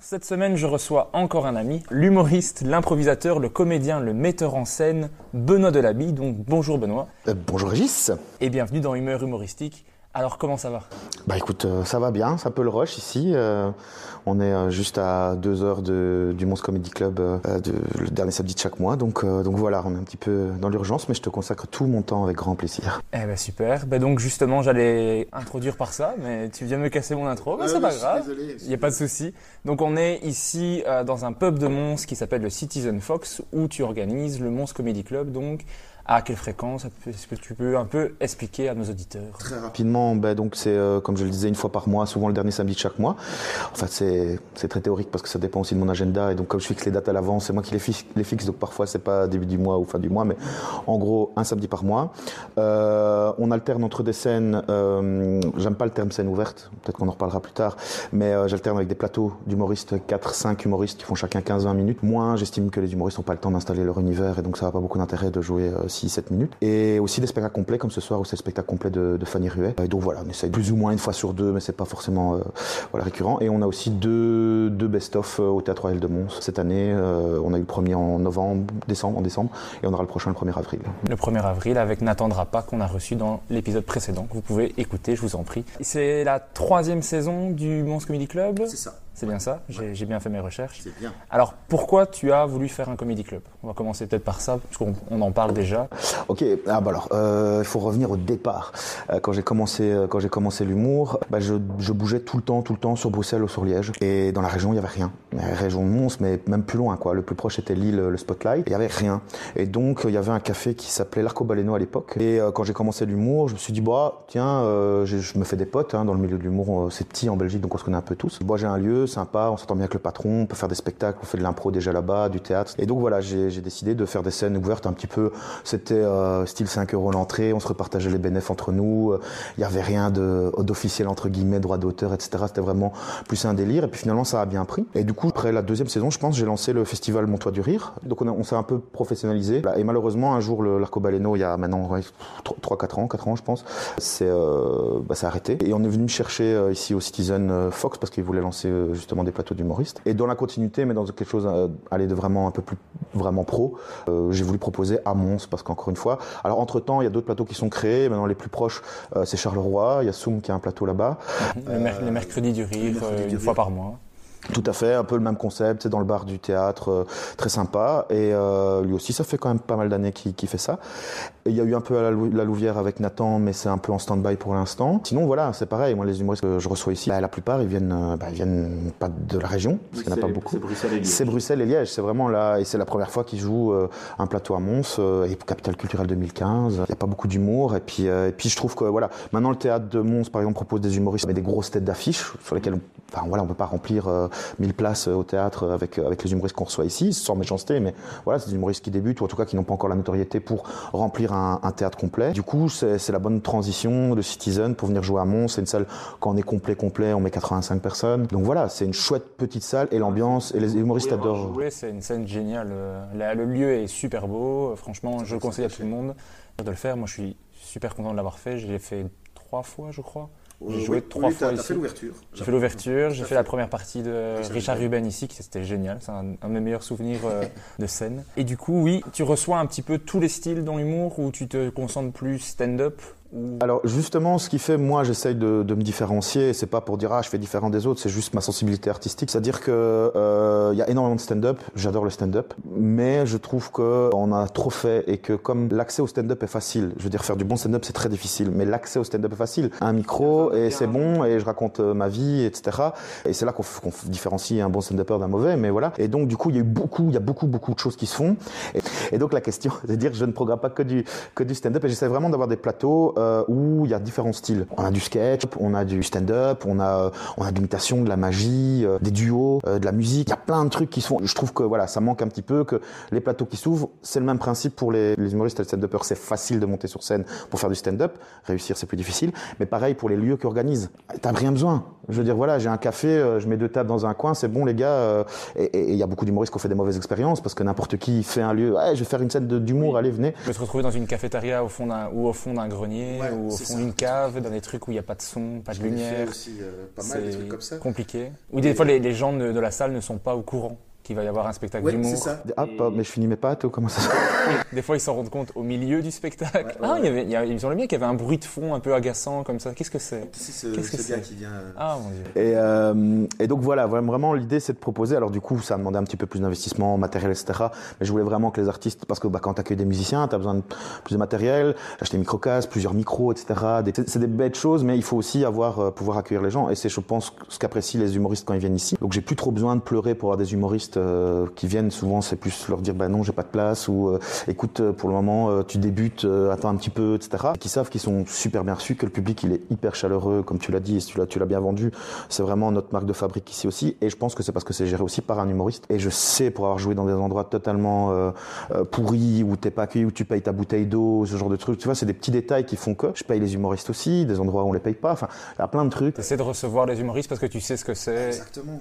Cette semaine, je reçois encore un ami, l'humoriste, l'improvisateur, le comédien, le metteur en scène, Benoît Delabie. Donc bonjour Benoît. Euh, bonjour Régis. Et bienvenue dans Humeur humoristique. Alors comment ça va? Bah écoute, euh, ça va bien, c'est un peu le rush ici. Euh, on est euh, juste à deux heures de, du Mons Comedy Club, euh, de, le dernier samedi de chaque mois. Donc, euh, donc voilà, on est un petit peu dans l'urgence, mais je te consacre tout mon temps avec grand plaisir. Eh ben super. Ben donc justement, j'allais introduire par ça, mais tu viens me casser mon intro. Ben, c'est pas grave. Il n'y a pas de souci. Donc on est ici euh, dans un pub de Mons qui s'appelle le Citizen Fox, où tu organises le Mons Comedy Club. Donc à quelle fréquence Est-ce que tu peux un peu expliquer à nos auditeurs Très rapidement, ben donc c'est euh, comme je le disais une fois par mois, souvent le dernier samedi de chaque mois. En fait, c'est c'est très théorique parce que ça dépend aussi de mon agenda et donc comme je fixe les dates à l'avance, c'est moi qui les fixe, donc parfois c'est pas début du mois ou fin du mois, mais en gros un samedi par mois. Euh, on alterne entre des scènes. Euh, J'aime pas le terme scène ouverte, peut-être qu'on en reparlera plus tard, mais j'alterne avec des plateaux d'humoristes, 4-5 humoristes qui font chacun 15-20 minutes. Moi, j'estime que les humoristes n'ont pas le temps d'installer leur univers et donc ça n'a pas beaucoup d'intérêt de jouer 6-7 minutes. Et aussi des spectacles complets comme ce soir où c'est le spectacle complet de, de Fanny Ruet. Et donc voilà, on essaye plus ou moins une fois sur deux, mais c'est pas forcément euh, voilà, récurrent. Et on a aussi deux, deux best-of euh, au Théâtre Royal de Mons. Cette année, euh, on a eu le premier en novembre, décembre, en décembre, et on aura le prochain le 1er avril. Le 1er avril avec Nathan Drapa qu'on a reçu dans l'épisode précédent, que vous pouvez écouter, je vous en prie. C'est la troisième saison du Mons Comedy Club? Ça. C'est bien ça J'ai bien fait mes recherches. C'est bien. Alors pourquoi tu as voulu faire un comedy club? On va commencer peut-être par ça, parce qu'on on en parle déjà. Ok, ah bah alors, euh, il faut revenir au départ. Euh, quand j'ai commencé, euh, quand j'ai commencé l'humour, bah je, je bougeais tout le temps, tout le temps sur Bruxelles ou sur Liège. Et dans la région, il y avait rien. La région de Mons, mais même plus loin, quoi. Le plus proche était Lille, le Spotlight. Il y avait rien. Et donc, il y avait un café qui s'appelait l'Arcobaleno à l'époque. Et euh, quand j'ai commencé l'humour, je me suis dit, bah, tiens, je me fais des potes hein, dans le milieu de l'humour. C'est petit en Belgique, donc on se connaît un peu tous. Moi, j'ai un lieu sympa, on s'entend bien avec le patron, on peut faire des spectacles, on fait de l'impro déjà là-bas, du théâtre. Et donc voilà, j'ai décidé de faire des scènes ouvertes un petit peu. C'était euh, style 5 euros l'entrée, on se repartageait les bénéfices entre nous. euh, Il n'y avait rien d'officiel entre guillemets, droit d'auteur, etc. C'était vraiment plus un délire. Et puis finalement, ça a bien pris. Et du coup, après la deuxième saison, je pense, j'ai lancé le festival Montois du Rire. Donc on, s'est un peu professionnalisé. Et malheureusement, un jour, le- l'Arcobaleno, il y a maintenant 3-4 ans, 4 ans, je pense, c'est euh, bah, arrêté. Et on est venu chercher euh, ici au Citizen euh, Fox parce qu'ils voulaient lancer euh, justement des plateaux d'humoristes. Et dans la continuité, mais dans quelque chose euh, aller de vraiment un peu plus vraiment pro, euh, j'ai voulu proposer à Mons parce qu'encore une fois, alors entre temps, il y a d'autres plateaux qui sont créés. Maintenant, les plus proches, euh, c'est Charleroi. Il y a Soum qui a un plateau là-bas. Le, mer- le mercredi du rire, mercredi du une rire. fois par mois. Tout à fait, un peu le même concept, c'est dans le bar du théâtre, euh, très sympa. Et euh, lui aussi, ça fait quand même pas mal d'années qu'il fait ça. Et il y a eu un peu à la, Lou- la Louvière avec Nathan, mais c'est un peu en stand-by pour l'instant. Sinon, voilà, c'est pareil. Moi, les humoristes que je reçois ici, bah, la plupart, ils viennent, euh, bah, ils viennent pas de la région, parce qu'il n'y en a pas beaucoup. C'est Bruxelles et Liège, c'est vraiment là, et c'est la première fois qu'ils jouent euh, un plateau à Mons, et Capital Culturel 2015. Il n'y a pas beaucoup d'humour, et puis, et puis je trouve que voilà, maintenant le théâtre de Mons, par exemple, propose des humoristes avec des grosses têtes d'affiches sur lesquelles, on, enfin voilà, on peut pas remplir 1000 places euh, au théâtre avec euh, avec les humoristes qu'on reçoit ici, sans méchanceté, mais voilà, c'est des humoristes qui débutent ou en tout cas qui n'ont pas encore la notoriété pour remplir un, un théâtre complet. Du coup, c'est la bonne transition de Citizen pour venir jouer à Mons. C'est une salle quand on est complet complet, on met 85 personnes. Donc voilà, c'est une chouette petite salle et l'ambiance et les humoristes adorent. Jouer, c'est une scène géniale. Euh, Le lieu est super beau. Franchement, je le conseille à tout le monde de le faire. Moi, je suis super content de l'avoir fait. Je l'ai fait trois fois, je crois. J'ai joué trois fois ici. l'ouverture. J'ai fait l'ouverture, j'ai fait fait. la première partie de Richard Richard Ruben ici, qui c'était génial, c'est un, un de mes meilleurs souvenirs euh, de scène. Et du coup, oui, tu reçois un petit peu tous les styles dans l'humour, ou tu te concentres plus stand-up? Ou... Alors justement, ce qui fait, moi, j'essaye de, de me différencier. C'est pas pour dire ah je fais différent des autres, c'est juste ma sensibilité artistique. C'est-à-dire que euh, il y a énormément de stand-up. J'adore le stand-up, mais je trouve que on a trop fait et que comme l'accès au stand-up est facile, je veux dire faire du bon stand-up c'est très difficile, mais l'accès au stand-up est facile. Un micro et c'est bon et je raconte euh, ma vie, etc. Et c'est là qu'on f- différencie un bon stand-upper d'un mauvais, mais voilà. Et donc du coup, il y a eu beaucoup, il y a beaucoup, beaucoup de choses qui se font. Et, et donc la question, c'est de dire je ne programme pas que du que du stand-up et j'essaie vraiment d'avoir des plateaux euh, où il y a différents styles. On a du sketch, on a du stand-up, on a on a de l'imitation, de la magie, euh, des duos, euh, de la musique. Il y a plein de trucs qui sont. Je trouve que voilà, ça manque un petit peu que les plateaux qui s'ouvrent, c'est le même principe pour les, les humoristes et les stand-uppers. C'est facile de monter sur scène pour faire du stand-up. Réussir, c'est plus difficile. Mais pareil pour les lieux qui organisent. T'as rien besoin. Je veux dire, voilà, j'ai un café, euh, je mets deux tables dans un coin, c'est bon les gars. euh, et il y a beaucoup d'humoristes qui ont fait des mauvaises expériences parce que n'importe qui fait un lieu. Je vais faire une scène d'humour, allez venez. Tu peux te retrouver dans une cafétéria au fond d'un, ou au fond d'un grenier. ou au fond d'une cave, dans des trucs où il n'y a pas de son, pas de lumière. aussi pas mal des trucs comme ça. compliqué. Ou des fois, les, les gens de, de la salle ne sont pas au courant qu'il va y avoir un spectacle d'humour. c'est ça. Ah, mais je finis mes pattes ou comment ça se Des fois, ils s'en rendent compte au milieu du spectacle. ah, il y avait, il y a, ils ont le bien qu'il y avait un bruit de fond un peu agaçant comme ça. Qu'est-ce que c'est? C'est ce, ce gars qui vient. Euh, ah, mon Dieu. Et, euh, et donc voilà, vraiment, l'idée, c'est de proposer. Alors, du coup, ça a demandé un petit peu plus d'investissement, matériel, etc. Mais je voulais vraiment que les artistes, parce que bah, quand tu accueilles des musiciens, tu as besoin de plus de matériel, acheter des micro-cases, plusieurs micros, etc. C'est des bêtes choses, mais il faut aussi avoir, euh, pouvoir accueillir les gens. Et c'est, je pense, ce qu'apprécient les humoristes quand ils viennent ici. Donc, j'ai plus trop besoin de pleurer pour avoir des humoristes qui viennent souvent c'est plus leur dire bah non j'ai pas de place ou euh, écoute euh, pour le moment euh, tu débutes attends un petit peu etc qui savent qu'ils sont super bien reçus que le public il est hyper chaleureux comme tu l'as dit et tu l'as bien vendu. C'est vraiment notre marque de fabrique ici aussi et je pense que c'est parce que c'est géré aussi par un humoriste. Et je sais pour avoir joué dans des endroits totalement pourris où t'es pas accueilli où tu payes ta bouteille d'eau ce genre de trucs tu vois c'est des petits détails qui font que je paye les humoristes aussi des endroits où on les paye pas enfin il y a plein de trucs. Essaies de recevoir les humoristes parce que tu sais ce que c'est.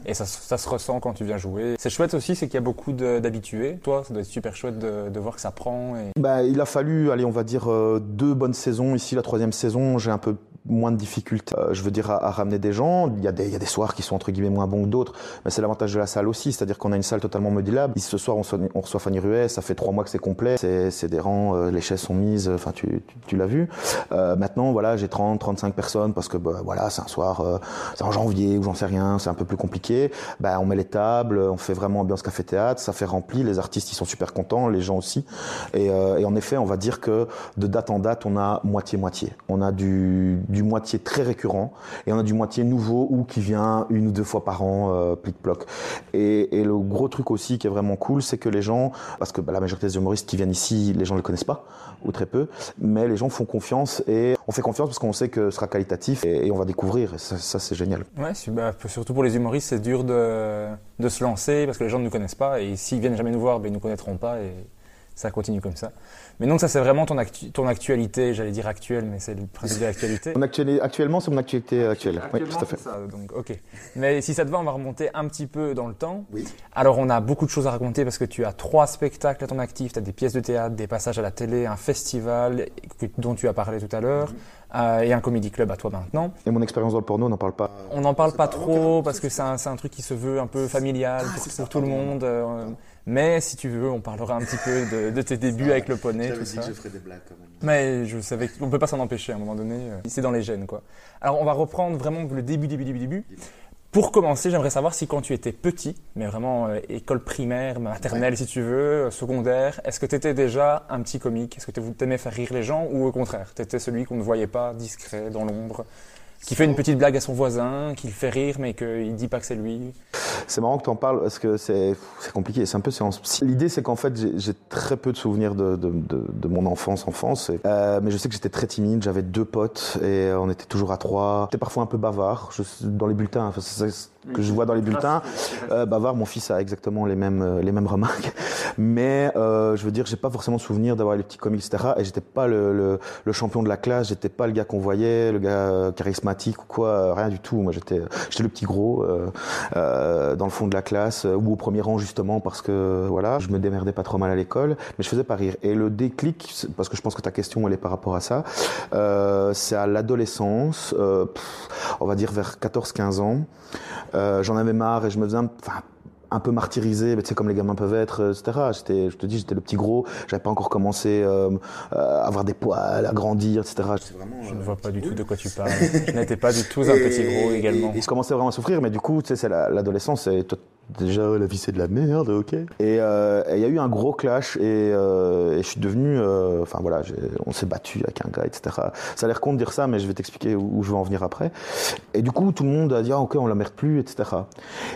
Et ça, ça se ressent quand tu viens jouer. C'est chouette aussi c'est qu'il y a beaucoup d'habitués. Toi, ça doit être super chouette de, voir que ça prend. Et... Bah, il a fallu, allez, on va dire euh, deux bonnes saisons. Ici, la troisième saison, j'ai un peu moins de difficultés, euh, je veux dire, à, ramener des gens. Il y, a des, il y a des soirs qui sont entre guillemets moins bons que d'autres, mais c'est l'avantage de la salle aussi, c'est-à-dire qu'on a une salle totalement modulable. Ce soir, on, on reçoit Fanny Ruet, ça fait trois mois que c'est complet, c'est des rangs, euh, les chaises sont mises, enfin, tu, tu, l'as vu. Euh, maintenant, voilà, j'ai 30, 35 personnes parce que, bah, voilà, c'est un soir, euh, c'est en janvier ou j'en sais rien, c'est un peu plus compliqué. Bah, on met les tables, on fait vraiment ambiance café-théâtre, ça fait rempli, les artistes, ils sont super contents, les gens aussi. Et, et en effet, on va dire que de date en date, on a moitié-moitié. On a du, du moitié très récurrent et on a du moitié nouveau ou qui vient une ou deux fois par an, euh, plic-ploc. Et, le gros truc aussi qui est vraiment cool, c'est que les gens, parce que bah, la majorité des humoristes qui viennent ici, les gens ne le connaissent pas ou très peu, mais les gens font confiance et on fait confiance parce qu'on sait que ce sera qualitatif et, on va découvrir. Et ça, c'est génial. Ouais, bah, surtout pour les humoristes, c'est dur de, de, se lancer parce que les gens ne nous connaissent pas et s'ils viennent jamais nous voir, ben, ils nous connaîtront pas et ça continue comme ça. Mais donc ça c'est vraiment ton, ton actualité, j'allais dire actuelle, mais c'est le principe de l'actualité. actuellement c'est mon actualité actuelle. Oui, tout à fait. Ça, donc, ok. Mais si ça te va, on va remonter un petit peu dans le temps. Oui. Alors on a beaucoup de choses à raconter parce que tu as trois spectacles à ton actif, tu as des pièces de théâtre, des passages à la télé, un festival dont tu as parlé tout à l'heure. Mhm. Euh, et un comédie club à toi maintenant. Et mon expérience dans le porno, on n'en parle pas On n'en parle pas, trop parce que c'est un, un, truc qui se veut un peu familial ah, pour, tout le monde. Euh, mais si tu veux, on parlera un petit peu de, de tes débuts avec le poney. J'avais dit que je ferais des blagues quand même. Mais je savais qu'on ne peut pas s'en empêcher à un moment donné. Euh, c'est dans les gènes, quoi. Alors, on va reprendre vraiment le début, début, début, début. Pour commencer, j'aimerais savoir si quand tu étais petit, mais vraiment euh, école primaire, maternelle si tu veux, euh, secondaire, est-ce que tu étais déjà un petit comique? Est-ce que tu aimais faire rire les gens ou au contraire, tu étais celui qu'on ne voyait pas, discret, dans l'ombre? Qui fait une petite blague à son voisin, qui le fait rire, mais qu'il dit pas que c'est lui. C'est marrant que tu en parles parce que c'est compliqué. C'est un peu L'idée, c'est qu'en fait, j'ai très peu de souvenirs de, de, de, de mon enfance, enfance. Euh, mais je sais que j'étais très timide. J'avais deux potes et on était toujours à trois. J'étais parfois un peu bavard. Je, dans les bulletins, ça que je vois dans les bulletins. Euh, bavard, mon fils a exactement les mêmes euh, les mêmes remarques. Mais euh, je veux dire, j'ai pas forcément souvenir d'avoir les petits comics, etc. Et j'étais pas le, le, le, champion de la classe. J'étais pas le gars qu'on voyait, le gars euh, charismatique ou quoi. Rien du tout. Moi, j'étais j'étais le petit gros euh, dans le fond de la classe ou au premier rang justement parce que voilà, je me démerdais pas trop mal à l'école, mais je faisais pas rire. Et le déclic, parce que je pense que ta question elle est par rapport à ça, c'est à l'adolescence, on va dire vers 14-15 ans. Euh, j'en avais marre et je me faisais un, un peu martyrisé, mais tu sais comme les gamins peuvent être, euh, etc. J'étais, je te dis, j'étais le petit gros, j'avais pas encore commencé euh, à avoir des poils, à grandir, etc. Vraiment, je ne vois pas du tout de quoi tu parles. je n'étais pas du tout un petit gros également. Et, je commençais vraiment à souffrir, mais du coup, tu sais, c'est l'adolescence, et déjà la vie c'est de la merde, ok. Et il y a eu un gros clash et, et je suis devenu, enfin voilà, on s'est battu avec un gars, etc. Ça a l'air con de dire ça, mais je vais t'expliquer où, je veux en venir après. Et du coup, tout le monde a dit ah, ok, on la merde plus, etc.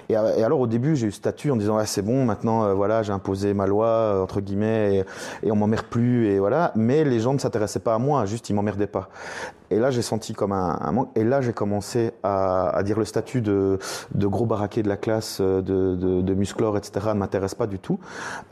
Et, alors au début, j'ai eu statut en disant ah, c'est bon, maintenant euh, voilà, j'ai imposé ma loi euh, entre guillemets et, et on m'emmerde plus et voilà. Mais les gens ne s'intéressaient pas à moi, juste ils m'emmerdaient pas. Et là, j'ai senti comme un, manque. Et là, j'ai commencé à, dire le statut de, de gros baraqué de la classe, euh, de de, de, de musclore, etc., ne m'intéresse pas du tout.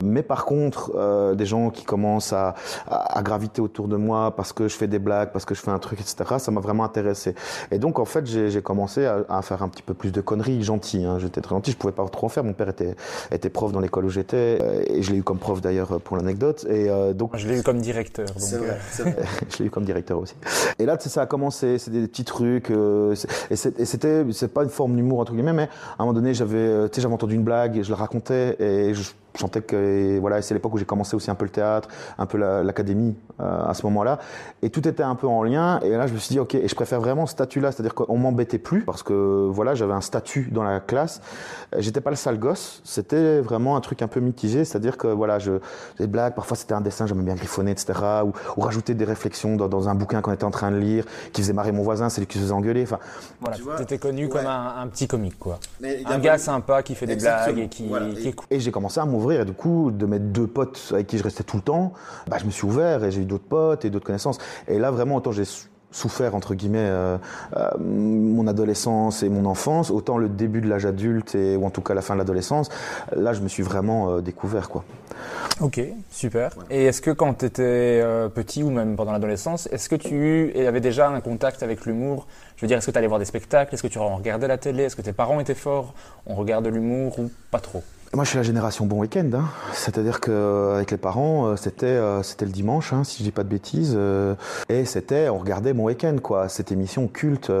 Mais par contre, euh, des gens qui commencent à, à, graviter autour de moi parce que je fais des blagues, parce que je fais un truc, etc., ça m'a vraiment intéressé. Et donc, en fait, j'ai commencé à, à, faire un petit peu plus de conneries gentilles. Hein. J'étais très gentil, je pouvais pas trop en faire. Mon père était, était prof dans l'école où j'étais, euh, et je l'ai eu comme prof d'ailleurs pour l'anecdote. Et euh, donc, je l'ai eu comme directeur. C'est vrai, vrai. je l'ai eu comme directeur aussi. Et là, ça a commencé, c'est des petits trucs, et c'était, c'est pas une forme d'humour entre guillemets, mais à un moment donné, j'avais, j'avais entendu une blague, et je la racontais, et je je sentais que voilà, c'est l'époque où j'ai commencé aussi un peu le théâtre, un peu l'académie euh, à ce moment-là, et tout était un peu en lien. Et là, je me suis dit ok, et je préfère vraiment ce statut-là, c'est-à-dire qu'on m'embêtait plus parce que voilà, j'avais un statut dans la classe. J'étais pas le sale gosse, c'était vraiment un truc un peu mitigé, c'est-à-dire que voilà, je des blagues, parfois c'était un dessin, j'aimais bien griffonner, etc. Ou, ou rajouter des réflexions dans, dans un bouquin qu'on était en train de lire, qui faisait marrer mon voisin, c'est lui qui se faisait engueuler. Enfin, voilà, tu étais connu comme un, petit comique, quoi. un gars sympa qui fait des blagues et qui, qui Et j'ai commencé à m'ouvrir et du coup, de mes deux potes avec qui je restais tout le temps, bah, je me suis ouvert et j'ai eu d'autres potes et d'autres connaissances. Et là, vraiment, autant j'ai souffert entre guillemets euh, euh, mon adolescence et mon enfance, autant le début de l'âge adulte et ou en tout cas la fin de l'adolescence, là je me suis vraiment euh, découvert quoi. Ok, super. Et est-ce que quand tu étais petit ou même pendant l'adolescence, est-ce que tu avais déjà un contact avec l'humour? Je veux dire, est-ce que tu allais voir des spectacles? Est-ce que tu regardais la télé? Est-ce que tes parents étaient forts? On regarde l'humour ou pas trop? Moi, je suis la génération bon week-end. Hein. C'est-à-dire qu'avec les parents, euh, c'était euh, c'était le dimanche, hein, si je dis pas de bêtises, euh, et c'était on regardait bon week-end, quoi, cette émission culte.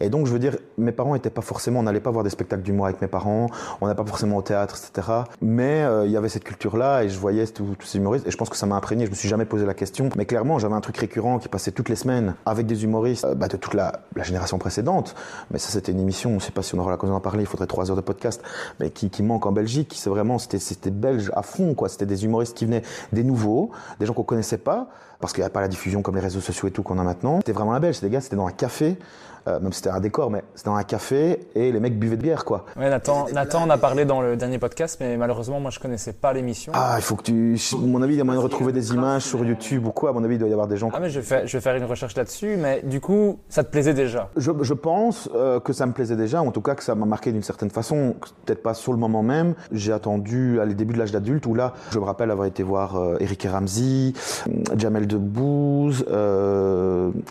et donc, je veux dire, mes parents étaient pas forcément, on n'allait pas voir des spectacles d'humour avec mes parents, on n'allait pas forcément au théâtre, etc. Mais il y avait cette culture-là, et je voyais tous ces humoristes, et je pense que ça m'a imprégné. Je me suis jamais posé la question, mais clairement, j'avais un truc récurrent qui passait toutes les semaines avec des humoristes bah, de toute la, génération précédente. Mais ça, c'était une émission, on sait pas si on aura l'occasion d'en parler, il faudrait trois heures de podcast, mais qui manque en Belgique c'est vraiment, c'était belge à fond, quoi. C'était des humoristes qui venaient des nouveaux, des gens qu'on connaissait pas, parce qu'il n'y avait pas la diffusion comme les réseaux sociaux et tout qu'on a maintenant. C'était vraiment la belge. Des gars, c'était dans un café. Euh, même si c'était un décor, mais c'était dans un café et les mecs buvaient de bière, quoi. Ouais, Nathan, Nathan en a parlé dans le dernier podcast, mais malheureusement, moi, je connaissais pas l'émission. Ah, il faut que tu. À mon avis, il y a moyen de retrouver des images sur YouTube ou quoi. À mon avis, il doit y avoir des gens. Ah, mais je vais, je vais faire une recherche là-dessus, mais du coup, ça te plaisait déjà? Je, je pense euh, que ça me plaisait déjà, en tout cas que ça m'a marqué d'une certaine façon. Peut-être pas sur le moment même. J'ai attendu à les débuts de l'âge d'adulte où là, je me rappelle avoir été voir euh, Eric et Ramsey, Jamel Debbouze,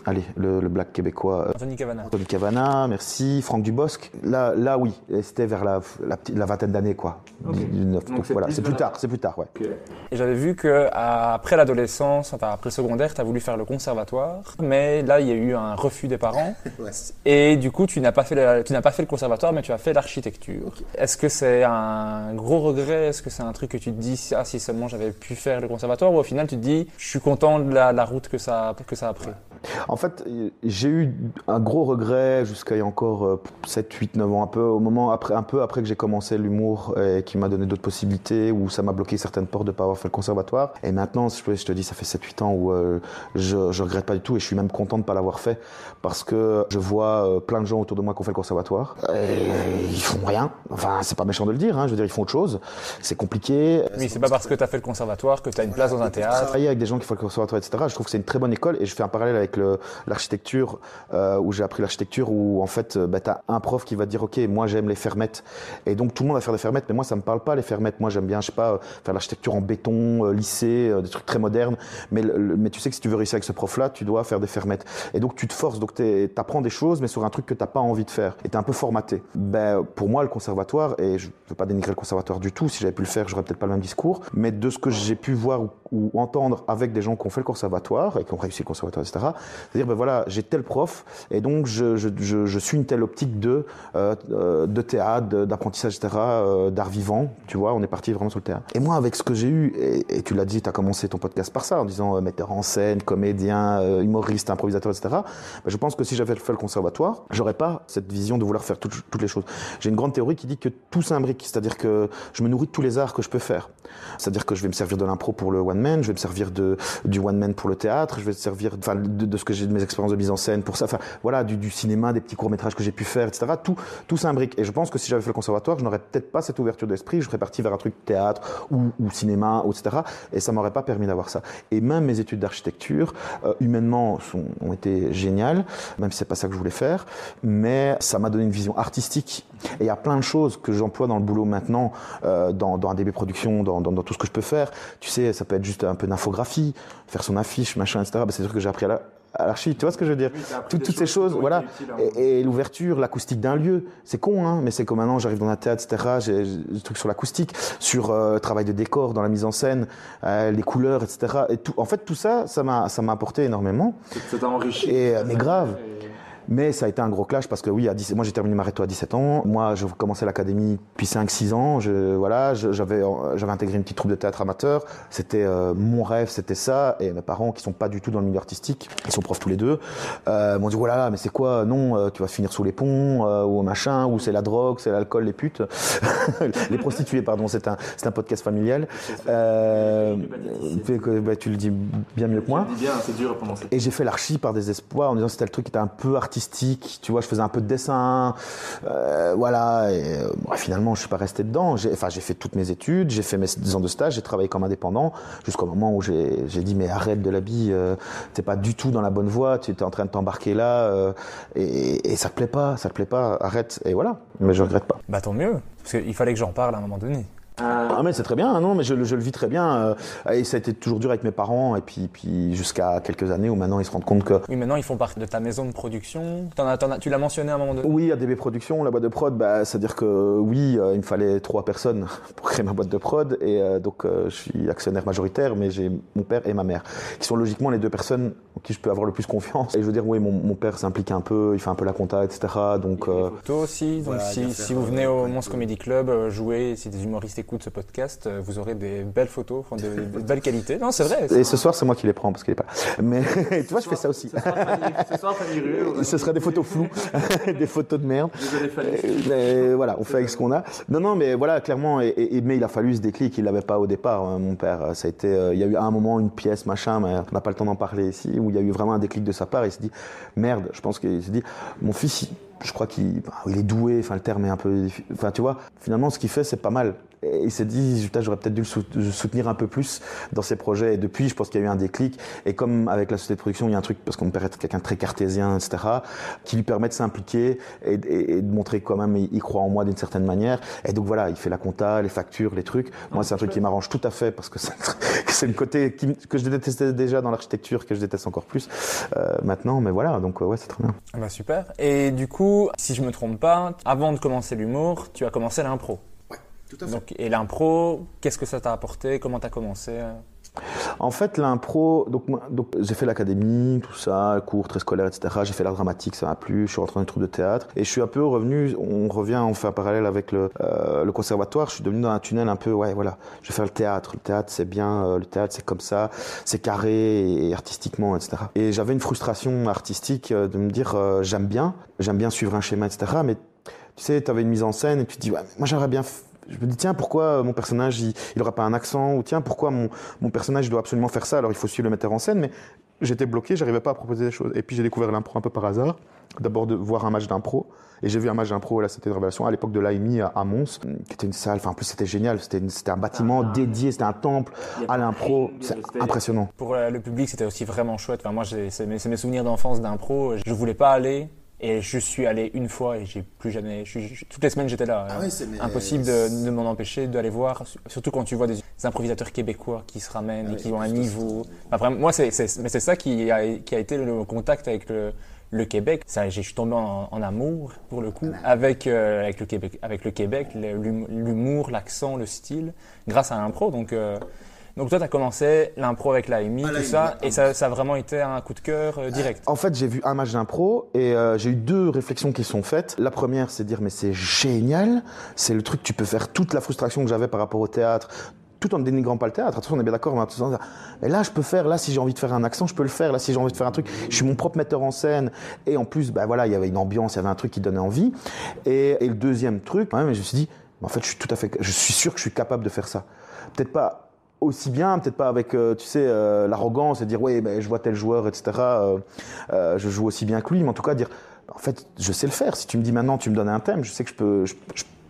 allez, le, le black québécois. Anthony Cavana. Anthony Cavana merci. Franck Dubosc, là, là oui, c'était vers la, la, vingtaine d'années, quoi. voilà, c'est plus tard, c'est plus tard, ouais. Et j'avais vu que après l'adolescence, enfin après le secondaire, tu as voulu faire le conservatoire, mais là, il y a eu un refus des parents. Et du coup, tu n'as pas fait, tu n'as pas fait le conservatoire, mais tu as fait l'architecture. Est-ce que c'est un gros regret? Est-ce que c'est un truc que tu te dis, ah, si seulement j'avais pu faire le conservatoire, ou au final, tu te dis, je suis content de la, la route que ça, que ça a pris? En fait, j'ai eu un gros regret jusqu'à il y a encore 7, 8, 9 ans, un peu, au moment après, un peu après que j'ai commencé l'humour et qui m'a donné d'autres possibilités, où ça m'a bloqué certaines portes de ne pas avoir fait le conservatoire. Et maintenant, je te dis, ça fait 7, 8 ans où euh, je, je regrette pas du tout et je suis même content de ne pas l'avoir fait parce que je vois euh, plein de gens autour de moi qui ont fait le conservatoire et ils font rien. Enfin, c'est pas méchant de le dire, hein, je veux dire, ils font autre chose. C'est compliqué. Oui, c'est pas parce que tu as fait le conservatoire que tu as une place dans un théâtre. Travailler avec des gens qui font le conservatoire, etc. Je trouve que c'est une très bonne école et je fais un parallèle avec l'architecture euh, où j'ai appris l'architecture où en fait, euh, bah, tu as un prof qui va dire, OK, moi j'aime les fermettes. Et donc tout le monde va faire des fermettes, mais moi ça me parle pas les fermettes. Moi j'aime bien, je sais pas, faire l'architecture en béton, euh, lissé, euh, des trucs très modernes. Mais, mais tu sais que si tu veux réussir avec ce prof-là, tu dois faire des fermettes. Et donc tu te forces, donc tu apprends des choses, mais sur un truc que t'as pas envie de faire. Et tu es un peu formaté. Ben, pour moi, le conservatoire, et je veux pas dénigrer le conservatoire du tout, si j'avais pu le faire, j'aurais peut-être pas le même discours, mais de ce que j'ai pu voir ou, entendre avec des gens qui ont fait le conservatoire et qui ont réussi le conservatoire, etc. C'est-à-dire, ben voilà, j'ai tel prof, et donc je, je, je, suis une telle optique de, euh, euh, de théâtre, d'apprentissage, etc., euh, d'art vivant. Tu vois, on est parti vraiment sur le théâtre. Et moi, avec ce que j'ai eu, et, tu l'as dit, tu as commencé ton podcast par ça, en disant metteur en scène, comédien, humoriste, improvisateur, etc. Bah, je pense que si j'avais fait le conservatoire, j'aurais pas cette vision de vouloir faire toutes les choses. J'ai une grande théorie qui dit que tout s'imbrique, c'est-à-dire que je me nourris de tous les arts que je peux faire. C'est-à-dire que je vais me servir de l'impro pour le one one man, je vais me servir de du one man pour le théâtre, je vais me servir de, ce que j'ai de mes expériences de mise en scène pour ça, enfin voilà, du, du cinéma, des petits courts métrages que j'ai pu faire, etc. Tout, tout s'imbrique. Et je pense que si j'avais fait le conservatoire, je n'aurais peut-être pas cette ouverture d'esprit, je serais parti vers un truc théâtre ou, ou cinéma, etc. Et ça m'aurait pas permis d'avoir ça. Et même mes études d'architecture, euh, humainement, sont, ont été géniales, même si c'est pas ça que je voulais faire, mais ça m'a donné une vision artistique. Et il y a plein de choses que j'emploie dans le boulot maintenant, euh, dans, dans un production, dans, dans, tout ce que je peux faire. Tu sais, ça peut être juste un peu d'infographie, faire son affiche, machin, etc. c'est des trucs que j'ai appris à la, à l'archi. Tu vois ce que je veux dire? Toutes, ces choses, voilà. Et, et l'ouverture, l'acoustique d'un lieu, c'est con, hein, mais c'est comme maintenant, j'arrive dans un théâtre, etc. J'ai des trucs sur l'acoustique, sur euh, travail de décor, dans la mise en scène, euh, les couleurs, etc. Et tout, en fait, tout ça, ça m'a, ça m'a apporté énormément. Ça t'a enrichi. Et, mais grave. Et... Mais ça a été un gros clash parce que oui, à 10, moi j'ai terminé ma réto à 17 ans. Moi, je commençais l'académie depuis 5-6 ans. Je, voilà, j'avais, j'avais intégré une petite troupe de théâtre amateur. C'était euh, mon rêve, c'était ça. Et mes parents, qui sont pas du tout dans le milieu artistique, ils sont profs tous les deux, euh, m'ont dit voilà, mais c'est quoi? Non, euh, tu vas finir sous les ponts euh, ou machin, ou c'est la drogue, c'est l'alcool, les putes, les prostituées, pardon. C'est un, c'est un podcast familial. Euh, bah, tu le dis bien mieux que moi. Bien, dur à. Et j'ai fait l'archi par désespoir en disant c'était le truc qui était un peu artistique tu vois, je faisais un peu de dessin, euh, voilà. Et euh, finalement, je suis pas resté dedans. J'ai, enfin, j'ai fait toutes mes études, j'ai fait mes 10 ans de stage, j'ai travaillé comme indépendant jusqu'au moment où j'ai, dit mais arrête de l'habit, euh, t'es pas du tout dans la bonne voie, tu es en train de t'embarquer là et, et, ça te plaît pas, ça te plaît pas, arrête. Et voilà. Mais je regrette pas. Bah tant mieux, parce qu'il fallait que j'en parle à un moment donné. Ah mais c'est très bien, non mais je, je, le vis très bien euh, et ça a été toujours dur avec mes parents et puis puis jusqu'à quelques années où maintenant ils se rendent compte que oui maintenant ils font partie de ta maison de production. En as, en as, tu l'as mentionné à un moment donné? Oui, ADB Productions, la boîte de prod, bah, c'est à dire que oui, euh, il me fallait trois personnes pour créer ma boîte de prod et euh, donc euh, je suis actionnaire majoritaire, mais j'ai mon père et ma mère qui sont logiquement les deux personnes en qui je peux avoir le plus confiance. Et je veux dire oui, mon, mon père s'implique un peu, il fait un peu la compta, etc. Donc toi aussi, donc voilà, si, si vous venez au Mons Comedy Club jouer, si des humoristes écoutent ce podcast vous aurez des belles photos, de, de belle qualité. Non, c'est vrai. Et ce soir, c'est moi qui les prends parce qu'il est pas. Mais tu vois, je fais ça aussi. Ce soir, ce soir Ce sera des photos floues, des photos de merde. Désolé, mais voilà, on fait avec ce qu'on a. Non, non, mais voilà, clairement. Et, et, mais il a fallu ce déclic, il l'avait pas au départ, hein, mon père. Ça a été, euh, il y a eu à un moment une pièce, machin, mais on n'a pas le temps d'en parler ici, où il y a eu vraiment un déclic de sa part. Il s'est dit, merde, je pense qu'il s'est dit, mon fils, je crois qu'il il est doué, enfin le terme est un peu, enfin tu vois, finalement ce qu'il fait c'est pas mal. Et il s'est dit, j'aurais peut-être dû le soutenir un peu plus dans ses projets. Et depuis, je pense qu'il y a eu un déclic. Et comme avec la société de production, il y a un truc, parce qu'on père est quelqu'un de très cartésien, etc., qui lui permet de s'impliquer et, et, et, de montrer quand même il croit en moi d'une certaine manière. Et donc voilà, il fait la compta, les factures, les trucs. Moi, c'est un truc qui m'arrange tout à fait parce que c'est le côté qui, que je détestais déjà dans l'architecture, que je déteste encore plus euh, maintenant. Mais voilà, donc ouais, c'est très bien. Bah super. Et du coup, si je me trompe pas, avant de commencer l'humour, tu as commencé l'impro. Tout à fait. Donc, et l'impro, qu'est-ce que ça t'a apporté? Comment t'as commencé? En fait, l'impro, donc, donc j'ai fait l'académie, tout ça, cours très scolaires, etc. J'ai fait l'art dramatique, ça m'a plu. Je suis rentré dans une troupe de théâtre et je suis un peu revenu. On revient, on fait un parallèle avec le, euh, le conservatoire. Je suis devenu dans un tunnel un peu, ouais, voilà. Je vais faire le théâtre. Le théâtre, c'est bien. Euh, le théâtre, c'est comme ça, c'est carré et, artistiquement, etc. Et j'avais une frustration artistique euh, de me dire, euh, j'aime bien, j'aime bien suivre un schéma, etc. Mais tu sais, tu avais une mise en scène et tu te dis, ouais, moi j'aimerais bien je me dis tiens pourquoi mon personnage il, il aura pas un accent ou tiens pourquoi mon, mon personnage doit absolument faire ça? Alors il faut suivre le metteur en scène mais j'étais bloqué j'arrivais pas à proposer des choses. Et puis j'ai découvert l'impro un peu par hasard. D'abord de voir un match d'impro. Et j'ai vu un match d'impro là c'était une révélation à l'époque de l'AMI à, à Mons qui était une salle enfin en plus c'était génial. C'était c'était un bâtiment ah, dédié c'était un temple à l'impro. c'est impressionnant. Pour le public c'était aussi vraiment chouette. Enfin moi c'est mes, mes souvenirs d'enfance d'impro. Je voulais pas aller et je suis allé une fois et j'ai plus jamais. Je, je, toutes les semaines j'étais là. Ah ouais, Impossible de, de m'en empêcher d'aller voir. Surtout quand tu vois des, des, improvisateurs québécois qui se ramènent ah et qui ont un niveau. Enfin, moi, c'est mais c'est ça qui a, qui a été le contact avec le, le Québec. Ça, je suis tombé en, en, amour pour le coup ah avec euh, avec le Québec, avec le Québec, l'humour, l'accent, le style, grâce à l'impro. Donc euh, donc toi, tu as commencé l'impro avec l'AMI, tout ça, et ça, ça, a vraiment été un coup de cœur euh, direct. En fait, j'ai vu un match d'impro et euh, j'ai eu deux réflexions qui sont faites. La première, c'est de dire mais c'est génial, c'est le truc, tu peux faire toute la frustration que j'avais par rapport au théâtre, tout en ne dénigrant pas le théâtre. Attention, on est bien d'accord. Mais là, je peux faire. Là, si j'ai envie de faire un accent, je peux le faire. Là, si j'ai envie de faire un truc, je suis mon propre metteur en scène. Et en plus, ben voilà, il y avait une ambiance, il y avait un truc qui donnait envie. Et, et le deuxième truc, ouais, mais je me suis dit, en fait, je suis tout à fait, je suis sûr que je suis capable de faire ça. Peut-être pas aussi bien, peut-être pas avec, euh, tu sais, euh, l'arrogance et dire, oui, mais je vois tel joueur, etc. Euh, je joue aussi bien que lui, mais en tout cas dire, en fait, je sais le faire. Si tu me dis maintenant, tu me donnes un thème, je sais que je peux,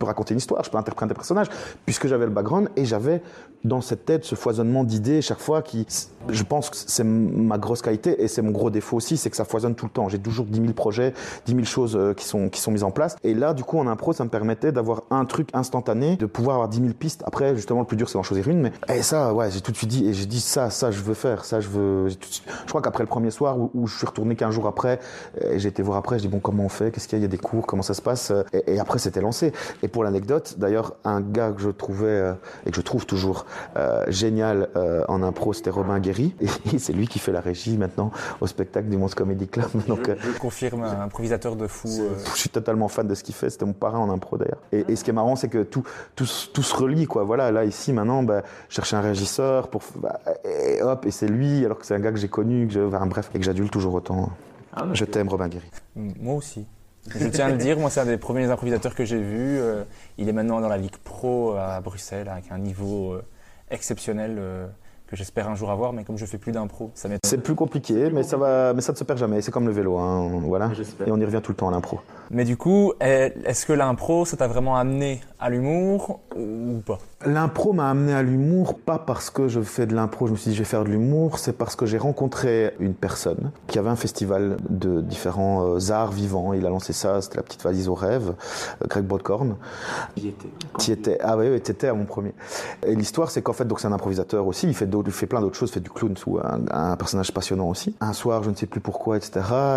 peux raconter une histoire, je peux interpréter des personnages, puisque j'avais le background et j'avais dans cette tête ce foisonnement d'idées chaque fois qui, je pense que c'est ma grosse qualité et c'est mon gros défaut aussi, c'est que ça foisonne tout le temps. J'ai toujours 10 000 projets, 10 000 choses euh, qui sont, qui sont mises en place. Et là, du coup, en impro, ça me permettait d'avoir un truc instantané, de pouvoir avoir 10 000 pistes. Après, justement, le plus dur, c'est d'en choisir une. Mais et ça, ouais, j'ai tout de suite dit, et j'ai dit ça, ça, je veux faire, ça, je veux. Je crois qu'après le premier soir où, je suis retourné 15 jours après, j'ai été voir après, je dis bon, comment on fait, qu'est-ce qu'il y a, il y a des cours, comment ça se passe? Et, après, c'était lancé. Pour l'anecdote, d'ailleurs, un gars que je trouvais euh, et que je trouve toujours euh, génial euh, en impro, c'était Robin Guéry. Et, c'est lui qui fait la régie maintenant au spectacle du Mons Comedy Club. Donc, je, confirme, un improvisateur de fou. Je suis totalement fan de ce qu'il fait. C'était mon parrain en impro d'ailleurs. Et, ce qui est marrant, c'est que tout, tout, tout, se relie. Quoi. Voilà, là, ici, maintenant, bah, je cherche un régisseur pour. Bah, et hop, et c'est lui, alors que c'est un gars que j'ai connu, que je, bref, et que j'adule toujours autant. Ah, je t'aime, Robin Guéry. Moi aussi. Je tiens à le dire, moi c'est un des premiers improvisateurs que j'ai vu. Euh, il est maintenant dans la Ligue Pro à Bruxelles avec un niveau euh, exceptionnel euh, que j'espère un jour avoir, mais comme je fais plus d'impro, ça C'est plus compliqué, mais ça va, mais ça ne se perd jamais. C'est comme le vélo, hein, voilà. Et on y revient tout le temps à l'impro. Mais du coup, est-ce que l'impro, ça t'a vraiment amené à l'humour ou pas? L'impro m'a amené à l'humour, pas parce que je fais de l'impro, je me suis dit je vais faire de l'humour, c'est parce que j'ai rencontré une personne qui avait un festival de différents euh, arts vivants. Il a lancé ça, c'était la petite valise au rêve, euh, Greg Broadcorn. Qui était Qui était Ah oui, oui, étais à mon premier. Et l'histoire, c'est qu'en fait, donc c'est un improvisateur aussi, il fait, il fait plein d'autres choses, il fait du clown, ou un, personnage passionnant aussi. Un soir, je ne sais plus pourquoi, etc.,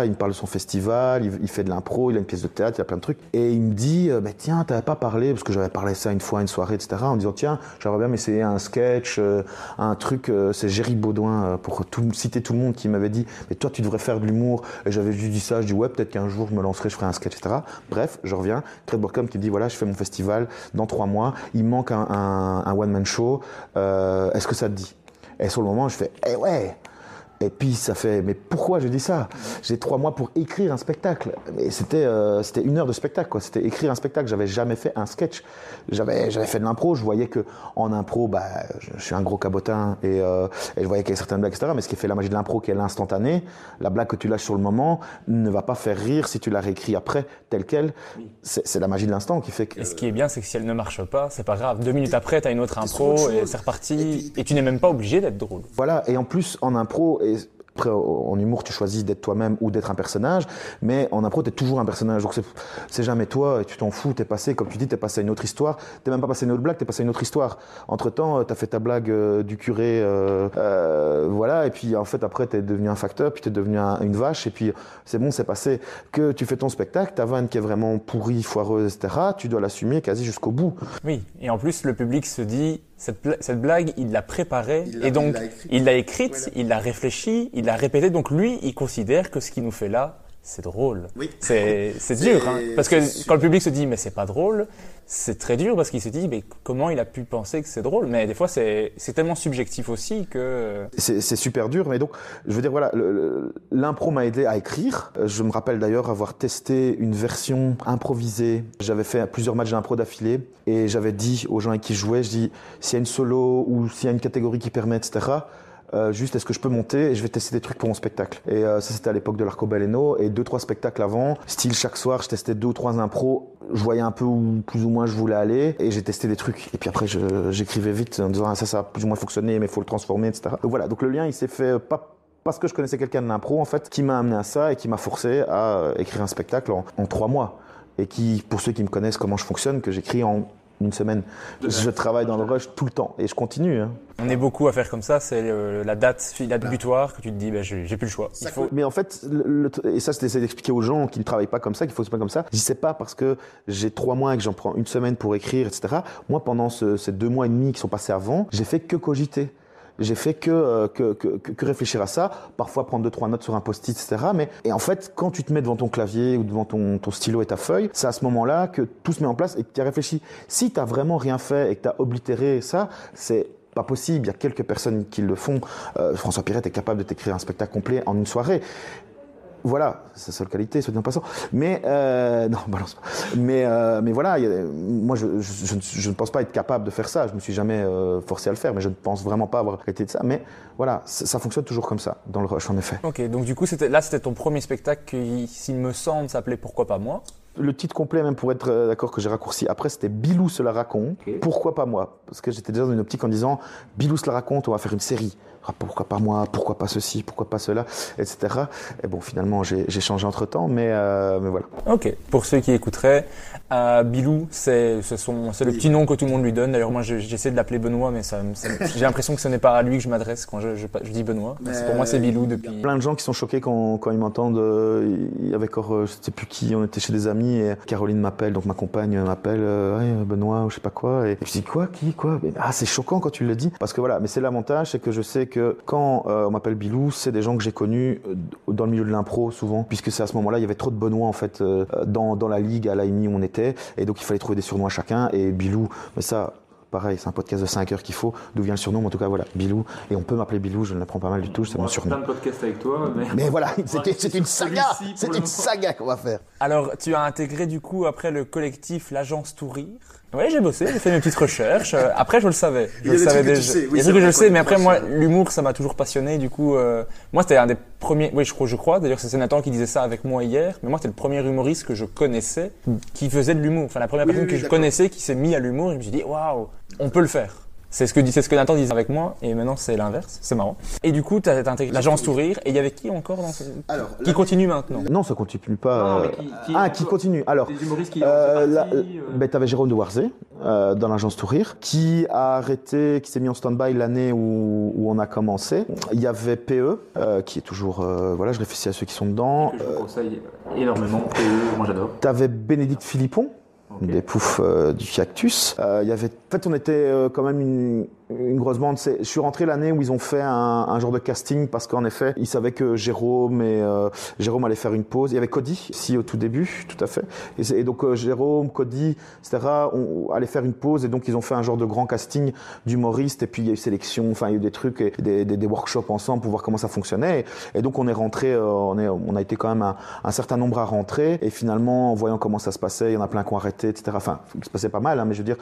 il me parle de son festival, il, fait de l'impro, il a une pièce de théâtre, il y a plein de trucs. Et il me dit, mais tiens, t'avais pas parlé, parce que j'avais parlé ça une fois, une soirée, etc., en disant, tiens, j'aimerais bien m'essayer un sketch, euh, un truc, euh, c'est Géry Baudouin, pour citer tout le monde, qui m'avait dit, mais toi, tu devrais faire de l'humour. Et j'avais juste dit ça, je dis, ouais, peut-être qu'un jour, je me lancerai, je ferai un sketch, etc. Bref, je reviens. Craig Borcom qui me dit, voilà, je fais mon festival dans trois mois, il manque un, un one-man show, est-ce que ça te dit? Et sur le moment, je fais, eh ouais et puis ça fait, mais pourquoi je dis ça? J'ai trois mois pour écrire un spectacle. Mais c'était euh, c'était une heure de spectacle, quoi. C'était écrire un spectacle. J'avais jamais fait un sketch. J'avais j'avais fait de l'impro. Je voyais que en impro, bah, je, suis un gros cabotin et, euh, et je voyais qu'il y avait certaines blagues, etc. Mais ce qui fait la magie de l'impro, qui est l'instantané, la blague que tu lâches sur le moment ne va pas faire rire si tu la réécris après, telle quelle. C'est la magie de l'instant qui fait que. Et ce qui est bien, c'est que si elle ne marche pas, c'est pas grave. Deux minutes après, tu as une autre impro et c'est reparti. Et, et tu n'es même pas obligé d'être drôle. Voilà. Et en plus, en impro après, en humour, tu choisis d'être toi-même ou d'être un personnage, mais en impro, tu es toujours un personnage. Donc, c'est jamais toi, et tu t'en fous, tu es passé, comme tu dis, tu es passé à une autre histoire. Tu même pas passé à une autre blague, tu es passé à une autre histoire. Entre-temps, euh, tu as fait ta blague euh, du curé, euh, euh, voilà, et puis en fait, après, tu es devenu un facteur, puis tu es devenu une vache, et puis c'est bon, c'est passé. Que tu fais ton spectacle, ta vanne qui est vraiment pourrie, foireuse, etc., tu dois l'assumer quasi jusqu'au bout. Oui, et en plus, le public se dit, cette, blague, il l'a préparée et donc il l'a écrite, il l'a réfléchie, il l'a répétée. Donc lui, il considère que ce qu'il nous fait là, c'est drôle. Oui. C'est dur, hein, parce que quand le public se dit mais c'est pas drôle, c'est très dur parce qu'il se dit mais comment il a pu penser que c'est drôle? Mais des fois c'est tellement subjectif aussi que c'est super dur. Mais donc je veux dire voilà, l'impro m'a aidé à écrire. Je me rappelle d'ailleurs avoir testé une version improvisée. J'avais fait plusieurs matchs d'impro d'affilée et j'avais dit aux gens avec qui je jouais, je dis s'il y a une solo ou s'il y a une catégorie qui permet etc euh, juste est-ce que je peux monter et je vais tester des trucs pour mon spectacle? Et euh, ça c'était à l'époque de l'Arco Baleno et deux trois spectacles avant, style chaque soir je testais deux ou trois impros, je voyais un peu où plus ou moins je voulais aller et j'ai testé des trucs. Et puis après j'écrivais vite en disant ah, ça ça a plus ou moins fonctionné mais faut le transformer etc. Donc voilà donc le lien il s'est fait pas parce que je connaissais quelqu'un de l'impro en fait qui m'a amené à ça et qui m'a forcé à euh, écrire un spectacle en, en trois mois et qui pour ceux qui me connaissent comment je fonctionne que j'écris en une semaine. Je travaille dans le rush tout le temps et je continue. Hein. On est beaucoup à faire comme ça, c'est la date, la date butoir que tu te dis, ben, j'ai plus le choix. Mais en fait, et ça, c'est d'expliquer aux gens qui ne travaillent pas comme ça, qu'il faut se pas comme ça. Je c'est pas parce que j'ai trois mois et que j'en prends une semaine pour écrire, etc. Moi, pendant ces deux mois et demi qui sont passés avant, j'ai fait que cogiter j'ai fait euh, que, que, que, que, réfléchir à ça, parfois prendre deux trois notes sur un post-it, etc. Mais et en fait, quand tu te mets devant ton clavier ou devant ton, ton stylo et ta feuille, c'est à ce moment-là que tout se met en place et que tu as réfléchi. Si tu vraiment rien fait et que tu as oblitéré ça, c'est pas possible. Il y a quelques personnes qui le font. Euh, François Pirette est capable de t'écrire un spectacle complet en une soirée. Voilà, c'est sa seule qualité, soit dit en passant. Mais euh, non, balance pas. Mais euh, mais voilà, moi je, je, ne pense pas être capable de faire ça. Je me suis jamais euh, forcé à le faire, mais je ne pense vraiment pas avoir été de ça. Mais voilà, ça, fonctionne toujours comme ça dans le rush en effet. Ok, donc du coup c'était là c'était ton premier spectacle qui, s'il me semble, s'appelait Pourquoi pas moi? Le titre complet, même pour être d'accord que j'ai raccourci, après c'était Bilou se la raconte. Pourquoi pas moi? Parce que j'étais déjà dans une optique en disant Bilou se la raconte, on va faire une série. Ah, pourquoi pas moi, pourquoi pas ceci, pourquoi pas cela, etc. Et bon, finalement, j'ai changé entre temps, mais, euh, mais voilà. Ok, pour ceux qui écouteraient, euh, Bilou, c'est le petit nom que tout le monde lui donne. D'ailleurs, moi, j'essaie de l'appeler Benoît, mais ça, j'ai l'impression que ce n'est pas à lui que je m'adresse quand je, je, dis Benoît. Pour moi, c'est Bilou depuis. Il y a plein de gens qui sont choqués quand, quand ils m'entendent. Il y avait encore, je sais plus qui, on était chez des amis et Caroline m'appelle, donc ma compagne m'appelle, euh, Benoît ou je sais pas quoi. Et je dis quoi, qui, quoi? Ah, c'est choquant quand tu le dis. Parce que voilà, mais c'est l'avantage, c'est que je sais que que quand euh, on m'appelle Bilou, c'est des gens que j'ai connus euh, dans le milieu de l'impro souvent, puisque c'est à ce moment-là, il y avait trop de Benoît en fait euh, dans, dans la ligue à l'AMI où on était, et donc il fallait trouver des surnoms à chacun, et Bilou, mais ça, pareil, c'est un podcast de 5 heures qu'il faut. D'où vient le surnom En tout cas, voilà, Bilou. Et on peut m'appeler Bilou, je ne l'apprends pas mal du tout, c'est mon surnom. plein de podcasts avec toi, mais. Mais voilà, c'est une saga C'est une saga qu'on va faire. Alors, tu as intégré du coup après le collectif L'Agence Tourir. Oui, j'ai bossé, j'ai fait mes petites recherches. Euh, après, je le savais. Je le savais déjà. Il y a des trucs que je sais, mais après, moi, l'humour, ça m'a toujours passionné. Du coup, euh, moi, c'était un des premiers. Oui, je crois, je crois. D'ailleurs, c'est Nathan qui disait ça avec moi hier. Mais moi, c'était le premier humoriste que je connaissais qui faisait de l'humour. Enfin, la première personne que je connaissais qui s'est mis à l'humour. Je me suis dit, waouh, on peut le faire. C'est ce que c'est ce que Nathan disait avec moi et maintenant c'est l'inverse, c'est marrant. Et du coup, tu as intégré l'agence Tourir et il y avait qui encore dans ce... Alors, qui continue maintenant Non, ça continue pas. Non, qui, ah, qui continue. Alors, des humoristes qui euh, euh... ben, t'avais Jérôme de Warzé euh, dans l'agence Tourir qui a arrêté, qui s'est mis en stand-by l'année où, où, on a commencé. Il y avait PE euh, qui est toujours euh, voilà, je réfléchis à ceux qui sont dedans. je vous conseille énormément PE, moi j'adore. T'avais Bénédicte Philippon des poufs euh, du Cactus. Euh, en fait, on était euh, quand même une, grosse bande. Je suis rentré l'année où ils ont fait un, genre de casting parce qu'en effet, ils savaient que Jérôme et Jérôme allait faire une pause. Il y avait Cody, si au tout début, tout à fait. Et, donc Jérôme, Cody, etc. On, faire une pause et donc ils ont fait un genre de grand casting d'humoristes et puis il y a eu sélection. Enfin, il y a eu des trucs, et des, workshops ensemble pour voir comment ça fonctionnait. Et, donc on est rentré, on a été quand même un, un, certain nombre à rentrer. Et finalement, en voyant comment ça se passait, il y en a plein qui ont arrêté, etc. Enfin, il se passait pas mal, hein, mais je veux dire,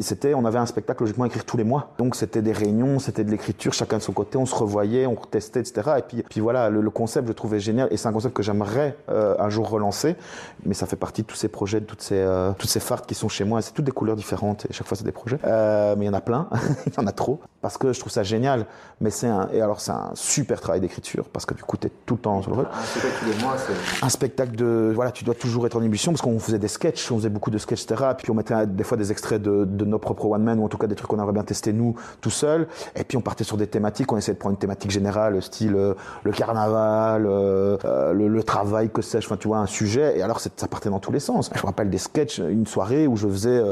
c'était, on avait un spectacle logiquement à écrire tous les mois. Donc c'était des réunions, c'était de l'écriture, chacun de son côté, on se revoyait, on testait, etc. Et puis, puis voilà, le, concept, je trouvais génial. Et c'est un concept que j'aimerais euh, un jour relancer. Mais ça fait partie de tous ces projets, de toutes ces, euh, toutes ces fartes qui sont chez moi. C'est toutes des couleurs différentes. Et chaque fois, c'est des projets. Euh, mais il y en a plein. il y en a trop. Parce que je trouve ça génial. Mais c'est un, et alors, c'est un super travail d'écriture. Parce que du coup, tu es tout le temps sur le Un spectacle tous les mois, c'est. Un spectacle de. Voilà, tu dois toujours être en émission. Parce qu'on faisait des sketchs, on faisait beaucoup de sketchs, etc. Puis on mettait des fois des extraits de, de nos propres one-man, ou en tout cas des trucs qu'on aurait bien testé nous, tout seul. Et puis on partait sur des thématiques, on essayait de prendre une thématique générale, style euh, le carnaval, euh, euh, le, le, travail, que sais-je, enfin tu vois, un sujet. Et alors ça partait dans tous les sens. Je me rappelle des sketchs, une soirée où je faisais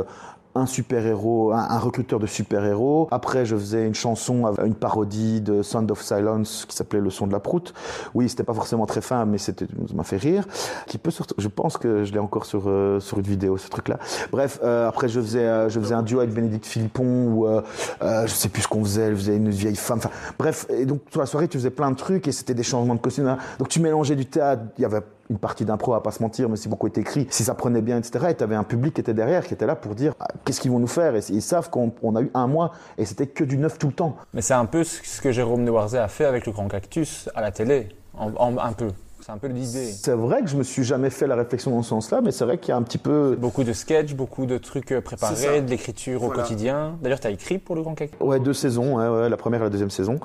un super-héros, un, recruteur de super-héros. Après, je faisais une chanson, une parodie de Sound of Silence qui s'appelait Le son de la proute. Oui, c'était pas forcément très fin, mais c'était, ça m'a fait rire. Qui peut je pense que je l'ai encore sur euh, sur une vidéo, ce truc-là. Bref, euh, après je faisais euh, je faisais un duo avec Bénédicte Philippon ou euh, je sais plus ce qu'on faisait. Elle faisait une vieille femme. Bref. Et donc sur la soirée, tu faisais plein de trucs et c'était des changements de costume. Hein. Donc tu mélangeais du théâtre. Il y avait une partie d'impro, à pas se mentir, mais si beaucoup était écrit, si ça prenait bien, etc. Et tu avais un public qui était derrière, qui était là pour dire ah, qu'est-ce qu'ils vont nous faire? Et ils savent qu'on a eu un mois et c'était que du neuf tout le temps. Mais c'est un peu ce que Jérôme Warzé a fait avec le Grand Cactus à la télé, en, un peu. C'est un peu l'idée. C'est vrai que je me suis jamais fait la réflexion dans ce sens-là, mais c'est vrai qu'il y a un petit peu. Beaucoup de sketchs, beaucoup de trucs euh, préparés, de l'écriture au quotidien. D'ailleurs, tu as écrit pour le Grand Cactus? Ouais, deux saisons, ouais, la première et la deuxième saison.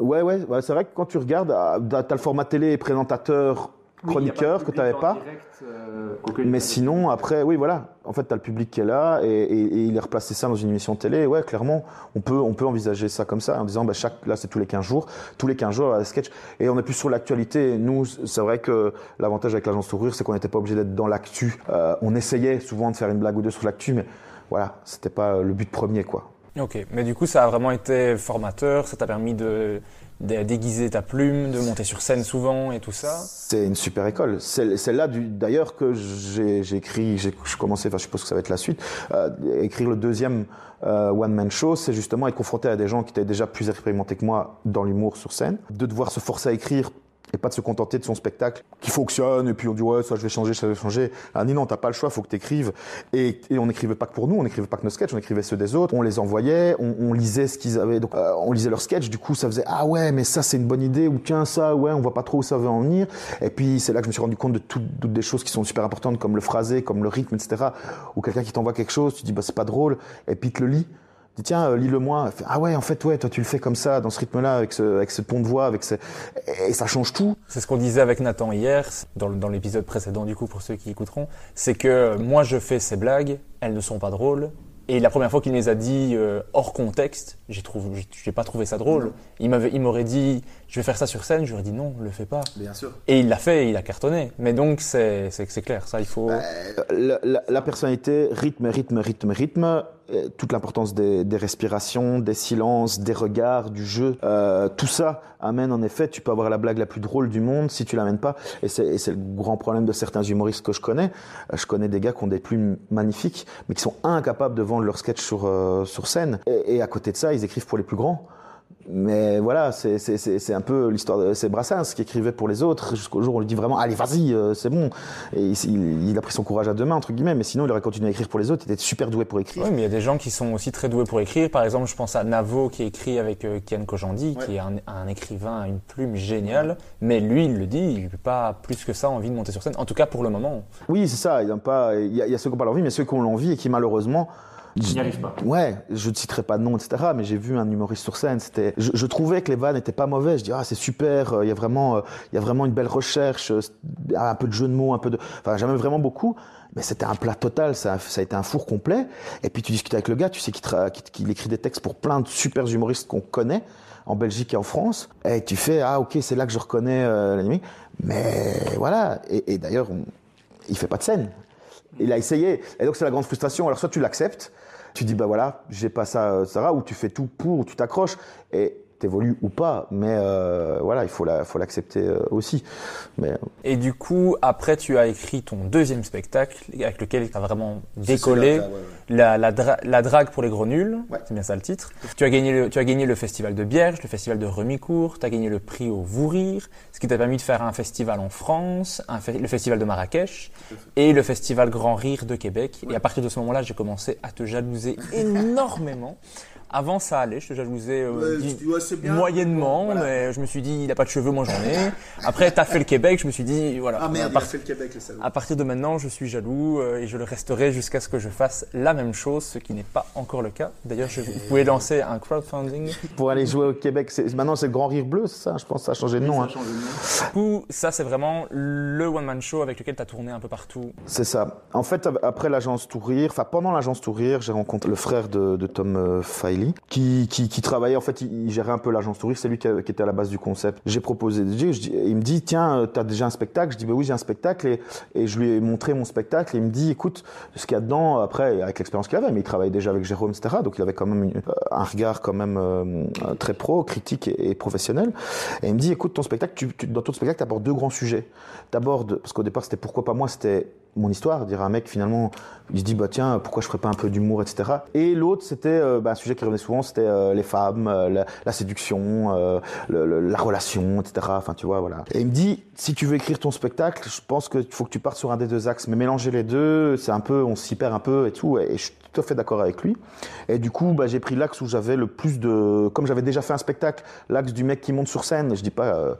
Ouais, ouais, ouais c'est vrai que quand tu regardes, ah, tu as le format télé et présentateur chroniqueur que tu n'avais pas. Euh, mais sinon, après, oui, voilà. En fait, tu as le public qui est là et, et, et, il est replacé ça dans une émission de télé. Ouais, clairement, on peut, on peut envisager ça comme ça en disant, bah, chaque, là, c'est tous les 15 jours. Tous les 15 jours, il y a sketch. Et on est plus sur l'actualité. Nous, c'est vrai que l'avantage avec l'agence Tourure, c'est qu'on n'était pas obligé d'être dans l'actu. Euh, on essayait souvent de faire une blague ou deux sur l'actu, mais voilà, c'était pas le but premier, quoi. Ok, mais du coup, ça a vraiment été formateur. Ça t'a permis de de déguiser ta plume, de monter sur scène souvent et tout ça C'est une super école. C'est là d'ailleurs que j'ai écrit, j'ai commencé, enfin je suppose que ça va être la suite, euh, écrire le deuxième euh, one-man show, c'est justement être confronté à des gens qui étaient déjà plus expérimentés que moi dans l'humour sur scène, de devoir se forcer à écrire et pas de se contenter de son spectacle qui fonctionne et puis on dit ouais ça je vais changer, ça je vais changer. Ah non, t'as pas le choix, faut que t'écrives. Et, et on n'écrivait pas que pour nous, on n'écrivait pas que nos sketchs, on écrivait ceux des autres, on les envoyait, on, lisait ce qu'ils avaient, donc euh, on lisait leurs sketchs, du coup ça faisait ah ouais mais ça c'est une bonne idée ou tiens ça ouais on voit pas trop où ça veut en venir. Et puis c'est là que je me suis rendu compte de toutes, des choses qui sont super importantes comme le phrasé, comme le rythme, etc. Ou quelqu'un qui t'envoie quelque chose, tu dis bah c'est pas drôle et puis te le lit tiens euh, lis-le-moi. Ah ouais en fait ouais toi tu le fais comme ça dans ce rythme-là avec ce avec ce ton de voix avec ce et ça change tout. C'est ce qu'on disait avec Nathan hier dans, dans l'épisode précédent du coup pour ceux qui écouteront c'est que moi je fais ces blagues elles ne sont pas drôles et la première fois qu'il les a dit euh, hors contexte, j'ai trouvé, j'ai pas trouvé ça drôle. Il m'avait, il m'aurait dit, je vais faire ça sur scène. Je lui aurais dit non, le fais pas. Bien sûr. Et il l'a fait, il a cartonné. Mais donc c'est, clair, ça il faut. Bah, la, la, personnalité, rythme, rythme, rythme, rythme toute l'importance des, respirations, des silences, des regards, du jeu, euh, tout ça amène en effet, tu peux avoir la blague la plus drôle du monde si tu l'amènes pas, et c'est le grand problème de certains humoristes que je connais. Euh, je connais des gars qui ont des plumes magnifiques, mais qui sont incapables de vendre leur sketch sur, euh, sur scène, et, et à côté de ça, ils écrivent pour les plus grands. Mais voilà, c'est un peu l'histoire de c'est Brassens qui écrivait pour les autres jusqu'au jour où on lui dit vraiment allez vas-y euh, c'est bon. Et il, a pris son courage à deux mains entre guillemets mais sinon il aurait continué à écrire pour les autres. Il était super doué pour écrire. Oui mais il y a des gens qui sont aussi très doués pour écrire. Par exemple je pense à Navo qui écrit avec euh, Kian Kojandi qui est un, écrivain une plume géniale. Mais lui il le dit il n'a pas plus que ça envie de monter sur scène. En tout cas pour le moment. Oui c'est ça. Il y a pas il y, a, ceux qui n'ont pas l'envie mais ceux qui ont l'envie et qui malheureusement n'y arrive pas. Ouais, je ne citerai pas de nom, etc. Mais j'ai vu un humoriste sur scène. C'était, je, trouvais que les vannes n'étaient pas mauvais. Je dis ah c'est super. Euh, il y a vraiment, euh, il y a vraiment une belle recherche, euh, un peu de jeu de mots, un peu de. Enfin j'aimais vraiment beaucoup. Mais c'était un plat total. Ça, ça a été un four complet. Et puis tu discutes avec le gars, tu sais qu'il, écrit des textes pour plein de super humoristes qu'on connaît en Belgique et en France. Et tu fais ah ok c'est là que je reconnais l'anime. Mais voilà. Et, et d'ailleurs il fait pas de scène. Il a essayé. Et donc c'est la grande frustration. Alors soit tu l'acceptes tu dis, bah voilà, j'ai pas ça, Sarah, ou tu fais tout pour, ou tu t'accroches. Et évolue ou pas, mais euh, voilà, il faut la, faut l'accepter euh, aussi. Mais euh, et du coup, après, tu as écrit ton deuxième spectacle avec lequel tu as vraiment décollé La, la, la, drague pour les gros nuls, c'est bien ça le titre. Tu as gagné le, tu as gagné le festival de Bierge, le festival de Remicourt, tu as gagné le prix au Vous Rire, ce qui t'a permis de faire un festival en France, un le festival de Marrakech et le festival Grand Rire de Québec. Et à partir de ce moment-là, j'ai commencé à te jalouser énormément. Avant, ça allait, je te jalousais euh, moyennement, mais je me suis dit, il a pas de cheveux, moi j'en ai. Après, tu as fait le Québec, je me suis dit, voilà. Ah merde, il a fait le Québec, À partir de maintenant, je suis jaloux euh, et je le resterai jusqu'à ce que je fasse la même chose, ce qui n'est pas encore le cas. D'ailleurs, vous pouvez lancer un crowdfunding. Pour aller jouer au Québec, maintenant c'est le Grand Rire Bleu, c'est ça Je pense que ça a changé de nom. Hein. Du coup, ça c'est vraiment le one-man show avec lequel tu as tourné un peu partout. C'est ça. En fait, après l'agence Tourir, enfin pendant l'agence Tourir, j'ai rencontré le frère de, de Tom euh, Qui, travaillait, en fait, il, gérait un peu l'agence touriste, c'est lui qui, était à la base du concept. J'ai proposé il me dit, tiens, euh, tu as déjà un spectacle? Je dis, bah oui, j'ai un spectacle, et, je lui ai montré mon spectacle, et il me dit, écoute, ce qu'il y a dedans, après, avec l'expérience qu'il avait, mais il travaillait déjà avec Jérôme, etc., donc il avait quand même euh, un regard quand même euh, très pro, critique et, professionnel. Et il me dit, écoute, ton spectacle, tu, dans ton spectacle, tu abordes deux grands sujets. T'abordes, parce qu'au départ, c'était pourquoi pas moi, c'était mon histoire, dire à un mec finalement, il se dit bah tiens pourquoi je ferais pas un peu d'humour etc. Et l'autre c'était euh, bah, un sujet qui revenait souvent, c'était euh, les femmes, euh, la, séduction, la relation etc. Enfin tu vois voilà. Et il me dit si tu veux écrire ton spectacle, je pense qu'il faut que tu partes sur un des deux axes, mais mélanger les deux, c'est un peu on s'y perd un peu et tout. Tout à fait d'accord avec lui. Et du coup bah, j'ai pris l'axe où j'avais le plus de, comme j'avais déjà fait un spectacle, l'axe du mec qui monte sur scène. Je dis pas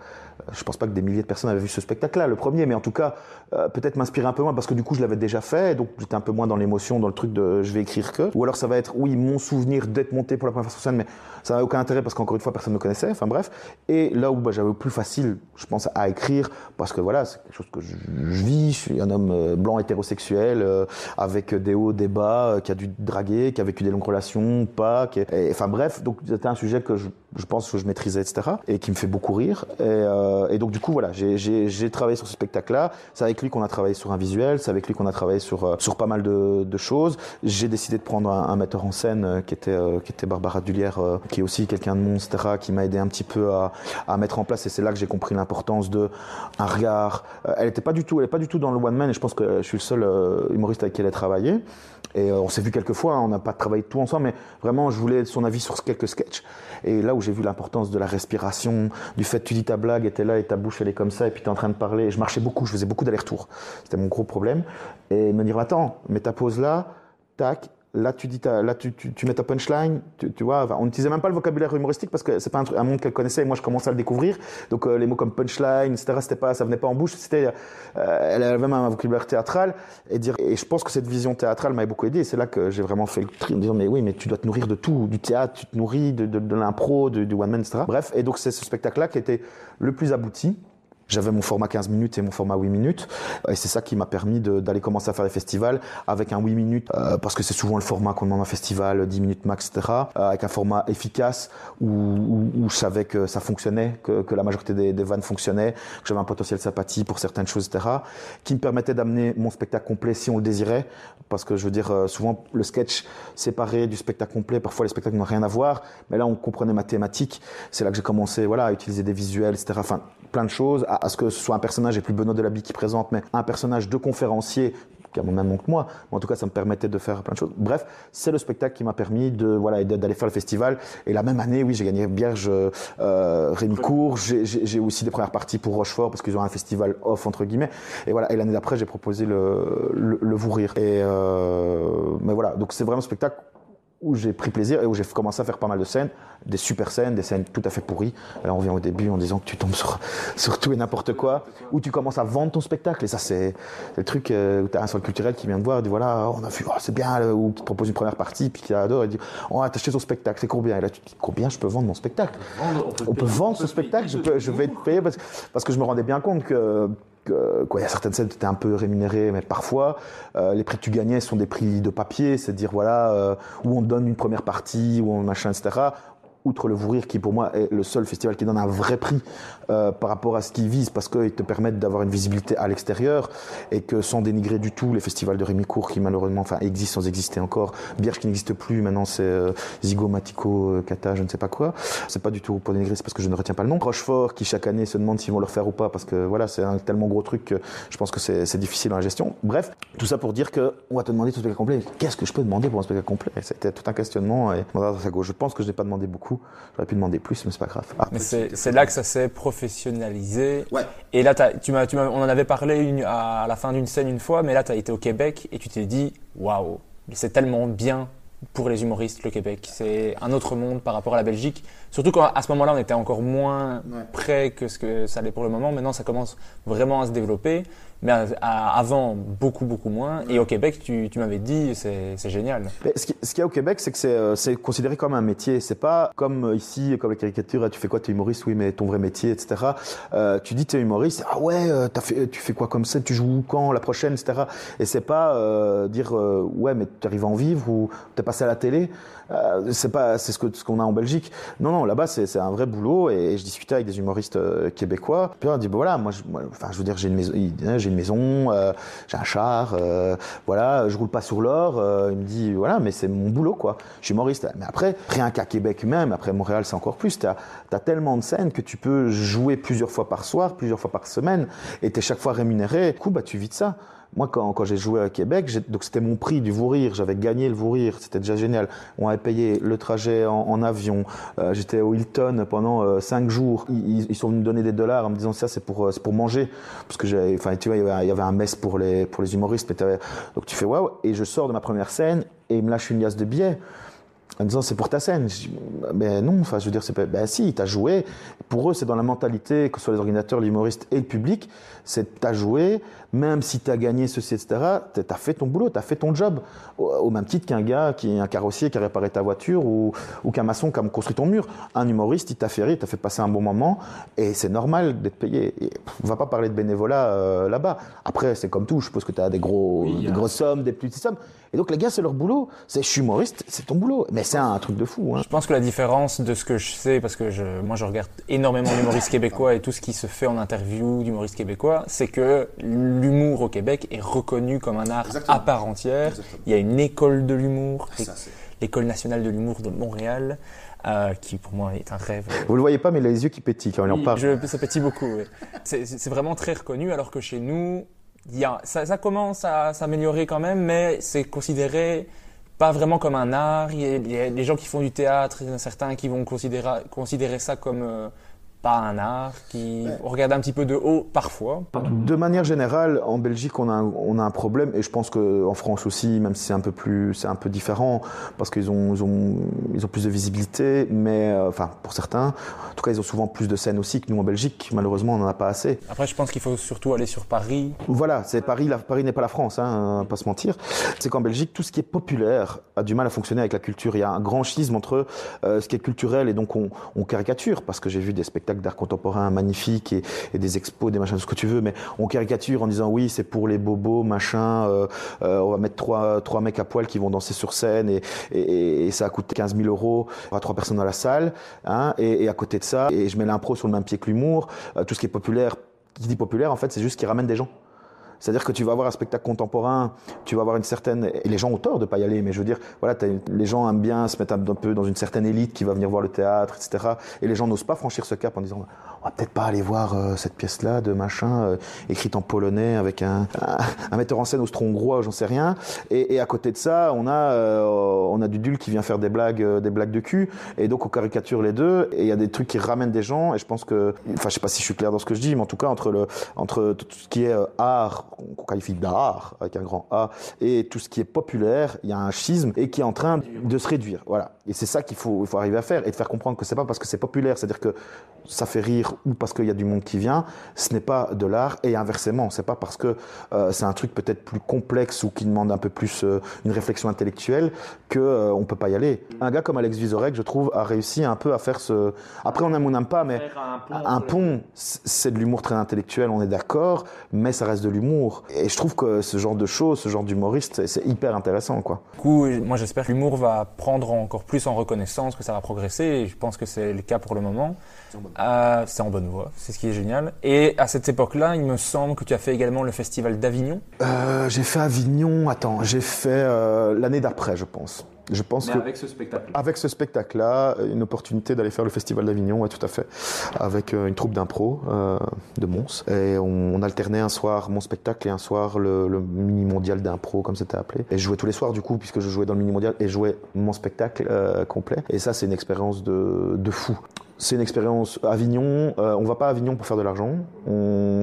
je pense pas que des milliers de personnes avaient vu ce spectacle-là, le premier, mais en tout cas, euh, peut-être m'inspirer un peu moins parce que du coup, je l'avais déjà fait, donc j'étais un peu moins dans l'émotion, dans le truc de je vais écrire que. Ou alors ça va être, oui, mon souvenir d'être monté pour la première fois sur scène, mais ça n'a aucun intérêt parce qu'encore une fois, personne ne me connaissait, enfin bref. Et là où bah, j'avais plus facile, je pense, à écrire, parce que voilà, c'est quelque chose que je, vis, je suis un homme euh, blanc hétérosexuel, euh, avec des hauts, des bas, qui a dû draguer, qui a vécu des longues relations, pas, qui enfin bref, donc c'était un sujet que je, pense que je maîtrisais, etc., et qui me fait beaucoup rire. Et, et donc du coup, voilà, j'ai travaillé sur ce spectacle-là. C'est avec lui qu'on a travaillé sur un visuel, c'est avec lui qu'on a travaillé sur, euh, pas mal de, choses. J'ai décidé de prendre un, metteur en scène euh, qui était, euh, qui était Barbara Dullière, qui est aussi quelqu'un de monstre, qui m'a aidé un petit peu à, à mettre en place. Et c'est là que j'ai compris l'importance de un regard. elle n'était pas du tout, elle est pas du tout dans le one man. Et je pense que je suis le seul humoriste avec qui elle a travaillé. Et on s'est vu quelques fois. Hein. on n'a pas travaillé tout ensemble, mais vraiment, je voulais son avis sur quelques sketchs. Et là où j'ai vu l'importance de la respiration, du fait que tu dis ta blague et t'es là et ta bouche elle est comme ça et puis tu es en train de parler. je marchais beaucoup, je faisais beaucoup d'allers-retours. C'était mon gros problème. Et me dire, attends, mets ta pause là, tac, Là, tu dis, là, tu, tu, mets ta punchline. Tu, vois, on n'utilisait même pas le vocabulaire humoristique parce que c'est pas un, un monde qu'elle connaissait. Et moi, je commençais à le découvrir. Donc, euh, les mots comme punchline, etc., c'était pas, ça venait pas en bouche. C'était, euh, elle avait même un vocabulaire théâtral. Et dire, et je pense que cette vision théâtrale m'avait beaucoup aidé. c'est là que j'ai vraiment fait le tri, me dire, mais oui, mais tu dois te nourrir de tout, du théâtre, tu te nourris de, de, de l'impro, du one man, etc. Bref, et donc c'est ce spectacle-là qui était le plus abouti. J'avais mon format 15 minutes et mon format 8 minutes. Et c'est ça qui m'a permis d'aller commencer à faire des festivals avec un 8 minutes, euh, parce que c'est souvent le format qu'on demande un festival, 10 minutes max, etc. Euh, avec un format efficace où, où, je savais que ça fonctionnait, que, que la majorité des, des, vannes fonctionnaient, que j'avais un potentiel sympathie pour certaines choses, etc. Qui me permettait d'amener mon spectacle complet si on le désirait. Parce que je veux dire, euh, souvent le sketch séparé du spectacle complet, parfois les spectacles n'ont rien à voir. Mais là, on comprenait ma thématique. C'est là que j'ai commencé voilà, à utiliser des visuels, etc. Enfin, plein de choses, à, ce que ce soit un personnage, et plus Benoît Delaby qui présente, mais un personnage de conférencier qui a mon même nom que moi. Mais en tout cas, ça me permettait de faire plein de choses. Bref, c'est le spectacle qui m'a permis de voilà d'aller faire le festival. Et la même année, oui, j'ai gagné Bierge, euh, Rémi Cour. J'ai aussi des premières parties pour Rochefort parce qu'ils ont un festival off entre guillemets. Et voilà. Et l'année d'après, j'ai proposé le, le, le vous rire. Et euh, mais voilà. Donc c'est vraiment un spectacle où j'ai pris plaisir et où j'ai commencé à faire pas mal de scènes, des super scènes, des scènes tout à fait pourries. Là, on vient au début en disant que tu tombes sur, sur tout et n'importe quoi, où tu commences à vendre ton spectacle. Et ça, c'est le truc euh, où tu as un centre culturel qui vient te voir et dit voilà, on a vu, oh, c'est bien, ou qui te propose une première partie, puis qui adore et dit on va t'acheter ton spectacle, c'est combien? Et là, tu te dis combien je peux vendre mon spectacle? On peut, vendre ce spectacle, je, peux, je vais te payer parce, parce que je me rendais bien compte que quoi, il y a certaines scènes, tu étais un peu rémunéré, mais parfois, euh, les prix que tu gagnais sont des prix de papier, c'est-à-dire, voilà, euh, où on te donne une première partie, où on machin, etc outre le Vourir, qui pour moi est le seul festival qui donne un vrai prix euh, par rapport à ce qu'il vise, parce qu'ils te permettent d'avoir une visibilité à l'extérieur, et que sans dénigrer du tout les festivals de Rémicourt, qui malheureusement enfin, existent sans exister encore, Bierge qui n'existe plus, maintenant c'est euh, Zigo, Matico, euh, Kata, je ne sais pas quoi. C'est pas du tout pour dénigrer, c'est parce que je ne retiens pas le nom. Rochefort, qui chaque année se demande s'ils vont le refaire ou pas, parce que voilà, c'est un tellement gros truc je pense que c'est difficile dans la gestion. Bref, tout ça pour dire que on va te demander tout spectacle complet. Qu'est-ce que je peux demander pour un spectacle complet? C'était tout un questionnement, et je pense que je n'ai pas demandé beaucoup. J'aurais pu demander plus, mais c'est pas grave. Ah, mais c'est là que ça s'est professionnalisé. Ouais. Et là, tu m'as, tu on en avait parlé à la fin d'une scène une fois, mais là, tu as été au Québec et tu t'es dit, waouh, c'est tellement bien pour les humoristes, le Québec. C'est un autre monde par rapport à la Belgique. Surtout qu'à ce moment-là, on était encore moins près que ce que ça allait pour le moment. Maintenant, ça commence vraiment à se développer. Mais avant, beaucoup, beaucoup moins. Et au Québec, tu, tu m'avais dit, c'est génial. ce qu'il y a au Québec, c'est que c'est euh, considéré comme un métier. C'est pas comme euh, ici, comme la caricature, tu fais quoi, tu es humoriste, oui, mais ton vrai métier, etc. Euh, tu dis, tu es humoriste, ah ouais, as fait, tu fais quoi comme ça, tu joues quand, la prochaine, etc. Et c'est pas euh, dire, ouais, mais tu arrives à en vivre ou tu es passé à la télé. C'est pas c'est ce que ce qu'on a en Belgique. Non non, là-bas c'est un vrai boulot et, je discutais avec des humoristes québécois. Puis on dit bah, voilà, moi, je, enfin je veux dire j'ai une maison j'ai maison, euh, j'ai un char, voilà, je roule pas sur l'or. il me dit voilà, mais c'est mon boulot quoi. Je suis humoriste. Mais après rien qu'à Québec même, après Montréal c'est encore plus. T'as as tellement de scènes que tu peux jouer plusieurs fois par soir, plusieurs fois par semaine et t'es chaque fois rémunéré. Du coup bah tu vis de ça. Moi, quand, j'ai joué à Québec, donc c'était mon prix du vous rire, j'avais gagné le vous rire, c'était déjà génial. On avait payé le trajet en, avion. Euh, J'étais au Hilton pendant euh, cinq jours. Ils, ils, sont venus me donner des dollars en me disant ça, c'est pour, euh, pour manger, parce que enfin, tu vois, il y, avait, un mess pour les pour les humoristes. Donc tu fais waouh, et je sors de ma première scène et il me lâche une liasse de billets en disant c'est pour ta scène. Je dis, mais non, enfin je veux dire, c'est pas, ben si, t'as joué. Pour eux, c'est dans la mentalité, que ce soit les organisateurs, l'humoriste et le public, c'est t'as joué, même si t'as gagné ceci, etc., t'as fait ton boulot, t'as fait ton job. Au, même titre qu'un gars qui est un carrossier qui a réparé ta voiture ou, ou qu'un maçon qui a construit ton mur. Un humoriste, il t'a fait rire, il t'a fait passer un bon moment et c'est normal d'être payé. Et on va pas parler de bénévolat euh, là-bas. Après, c'est comme tout, je suppose que des, gros, des grosses sommes, des petites sommes. Et donc les gars, c'est leur boulot. C'est je suis humoriste, c'est ton boulot. Mais c'est un truc de fou. Hein. Je pense que la différence de ce que je sais, parce que je, moi je regarde énormément d'humoristes québécois et tout ce qui se fait en interview d'humoristes québécois, c'est que l'humour au Québec est reconnu comme un art à part entière. Il y a une école de l'humour, l'école nationale de l'humour de Montréal. Euh, qui pour moi est un rêve. Vous le voyez pas, mais il a les yeux qui pétillent quand il en parle. Je, ça pétille beaucoup. Oui. C'est vraiment très reconnu, alors que chez nous, il y a, ça, ça commence à s'améliorer quand même, mais c'est considéré pas vraiment comme un art. Il y a, des gens qui font du théâtre, il y en a certains qui vont considérer, considérer ça comme euh, pas un art, qui regarde un petit peu de haut parfois. De manière générale, en Belgique, on a un, on a un problème, et je pense qu'en France aussi, même si c'est un peu plus, c'est un peu différent, parce qu'ils ont, ils ont, ils ont plus de visibilité, mais euh, enfin pour certains, en tout cas, ils ont souvent plus de scènes aussi que nous en Belgique. Malheureusement, on n'en a pas assez. Après, je pense qu'il faut surtout aller sur Paris. Voilà, c'est Paris. La, Paris n'est pas la France, hein, pas se mentir. C'est qu'en Belgique, tout ce qui est populaire a du mal à fonctionner avec la culture. Il y a un grand schisme entre euh, ce qui est culturel et donc on, on caricature, parce que j'ai vu des spectacles d'art contemporain magnifiques et, des expos, des machins, ce que tu veux, mais on caricature en disant oui, c'est pour les bobos, machin, euh, euh, on va mettre trois, trois mecs à poil qui vont danser sur scène et, et, ça a coûté 15 000 euros, aura trois personnes dans la salle, hein, et, à côté de ça, et je mets l'impro sur le même pied que l'humour, euh, tout ce qui est populaire, qui dit populaire, en fait, c'est juste qui ramène des gens. C'est-à-dire que tu vas avoir un spectacle contemporain, tu vas avoir une certaine et les gens ont tort de pas y aller, mais je veux dire, voilà, les gens aiment bien se mettre un, peu dans une certaine élite qui va venir voir le théâtre, etc. Et les gens n'osent pas franchir ce cap en disant, on va peut-être pas aller voir euh, cette pièce-là de machin euh, écrite en polonais avec un, un, metteur en scène austro-hongrois, j'en sais rien. Et, et, à côté de ça, on a euh, on a du Dul qui vient faire des blagues des blagues de cul, et donc on caricature les deux. Et il y a des trucs qui ramènent des gens. Et je pense que, enfin, je sais pas si je suis clair dans ce que je dis, mais en tout cas entre le entre tout ce qui est art qu'on qualifie d'art avec un grand A, et tout ce qui est populaire, il y a un schisme et qui est en train de se réduire. Voilà. Et c'est ça qu'il faut, il faut arriver à faire et de faire comprendre que c'est pas parce que c'est populaire, c'est-à-dire que ça fait rire ou parce qu'il y a du monde qui vient, ce n'est pas de l'art et inversement, c'est pas parce que euh, c'est un truc peut-être plus complexe ou qui demande un peu plus euh, une réflexion intellectuelle que euh, on peut pas y aller. Un gars comme Alex Vizorek, je trouve, a réussi un peu à faire ce. Après, on aime ou on n'aime pas, mais un pont, c'est de l'humour très intellectuel, on est d'accord, mais ça reste de l'humour. Et je trouve que ce genre de choses, ce genre d'humoriste, c'est hyper intéressant, quoi. Du coup, moi, j'espère que l'humour va prendre encore plus en reconnaissance, que ça va progresser. Et je pense que c'est le cas pour le moment. Euh, c'est en bonne voie, c'est ce qui est génial. Et à cette époque-là, il me semble que tu as fait également le festival d'Avignon. Euh, j'ai fait Avignon, attends, j'ai fait euh, l'année d'après, je pense. Je pense Mais avec ce spectacle. Avec ce spectacle-là, une opportunité d'aller faire le festival d'Avignon, ouais, tout à fait, avec une troupe d'impro de Mons. Et on, alternait un soir mon spectacle et un soir le, mini mondial d'impro, comme c'était appelé. Et je jouais tous les soirs du coup, puisque je jouais dans le mini mondial et je jouais mon spectacle complet. Et ça, c'est une expérience de, de fou. C'est une expérience. Avignon, euh, on va pas à Avignon pour faire de l'argent.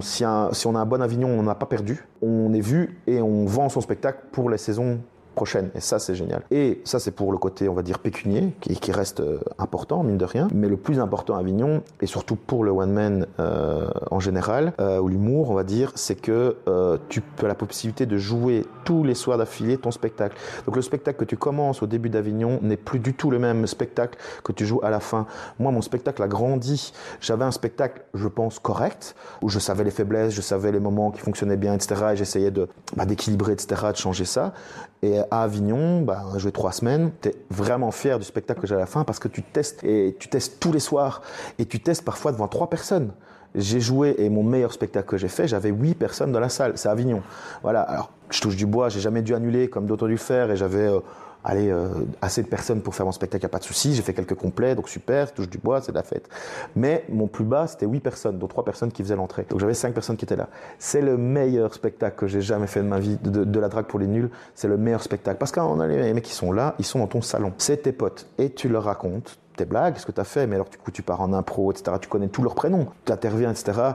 Si on a un bon Avignon, on n'a pas perdu. On est vu et on vend son spectacle pour les saisons prochaine. Et ça, c'est génial. Et ça, c'est pour le côté, on va dire, pécunier, qui, qui, reste euh, important, mine de rien. Mais le plus important à Avignon, et surtout pour le one man euh, en général, euh, ou l'humour, on va dire, c'est que euh, tu as la possibilité de jouer tous les soirs d'affilée ton spectacle. Donc le spectacle que tu commences au début d'Avignon n'est plus du tout le même spectacle que tu joues à la fin. Moi, mon spectacle a grandi. J'avais un spectacle, je pense, correct, où je savais les faiblesses, je savais les moments qui fonctionnaient bien, etc. Et j'essayais de bah, d'équilibrer, etc., de changer ça. Et à Avignon, bah, on a joué trois semaines. Tu es vraiment fier du spectacle que j'ai à la fin parce que tu testes et tu testes tous les soirs et tu testes parfois devant trois personnes. J'ai joué et mon meilleur spectacle que j'ai fait, j'avais huit personnes dans la salle. C'est Avignon. Voilà. Alors, je touche du bois, j'ai jamais dû annuler comme d'autres ont dû faire et j'avais euh, allez, euh, assez de personnes pour faire mon spectacle, il n'y a pas de souci. J'ai fait quelques complets, donc super, touche du bois, c'est de la fête. Mais mon plus bas, c'était 8 personnes, dont 3 personnes qui faisaient l'entrée. Donc j'avais 5 personnes qui étaient là. C'est le meilleur spectacle que j'ai jamais fait de ma vie, de, la drague pour les nuls. C'est le meilleur spectacle. Parce qu'on a les mecs qui sont là, ils sont dans ton salon. C'est tes potes. Et tu leur racontes tes blagues, ce que tu as fait, mais alors du coup tu pars en impro, etc. Tu connais tous leurs prénoms, tu interviens, etc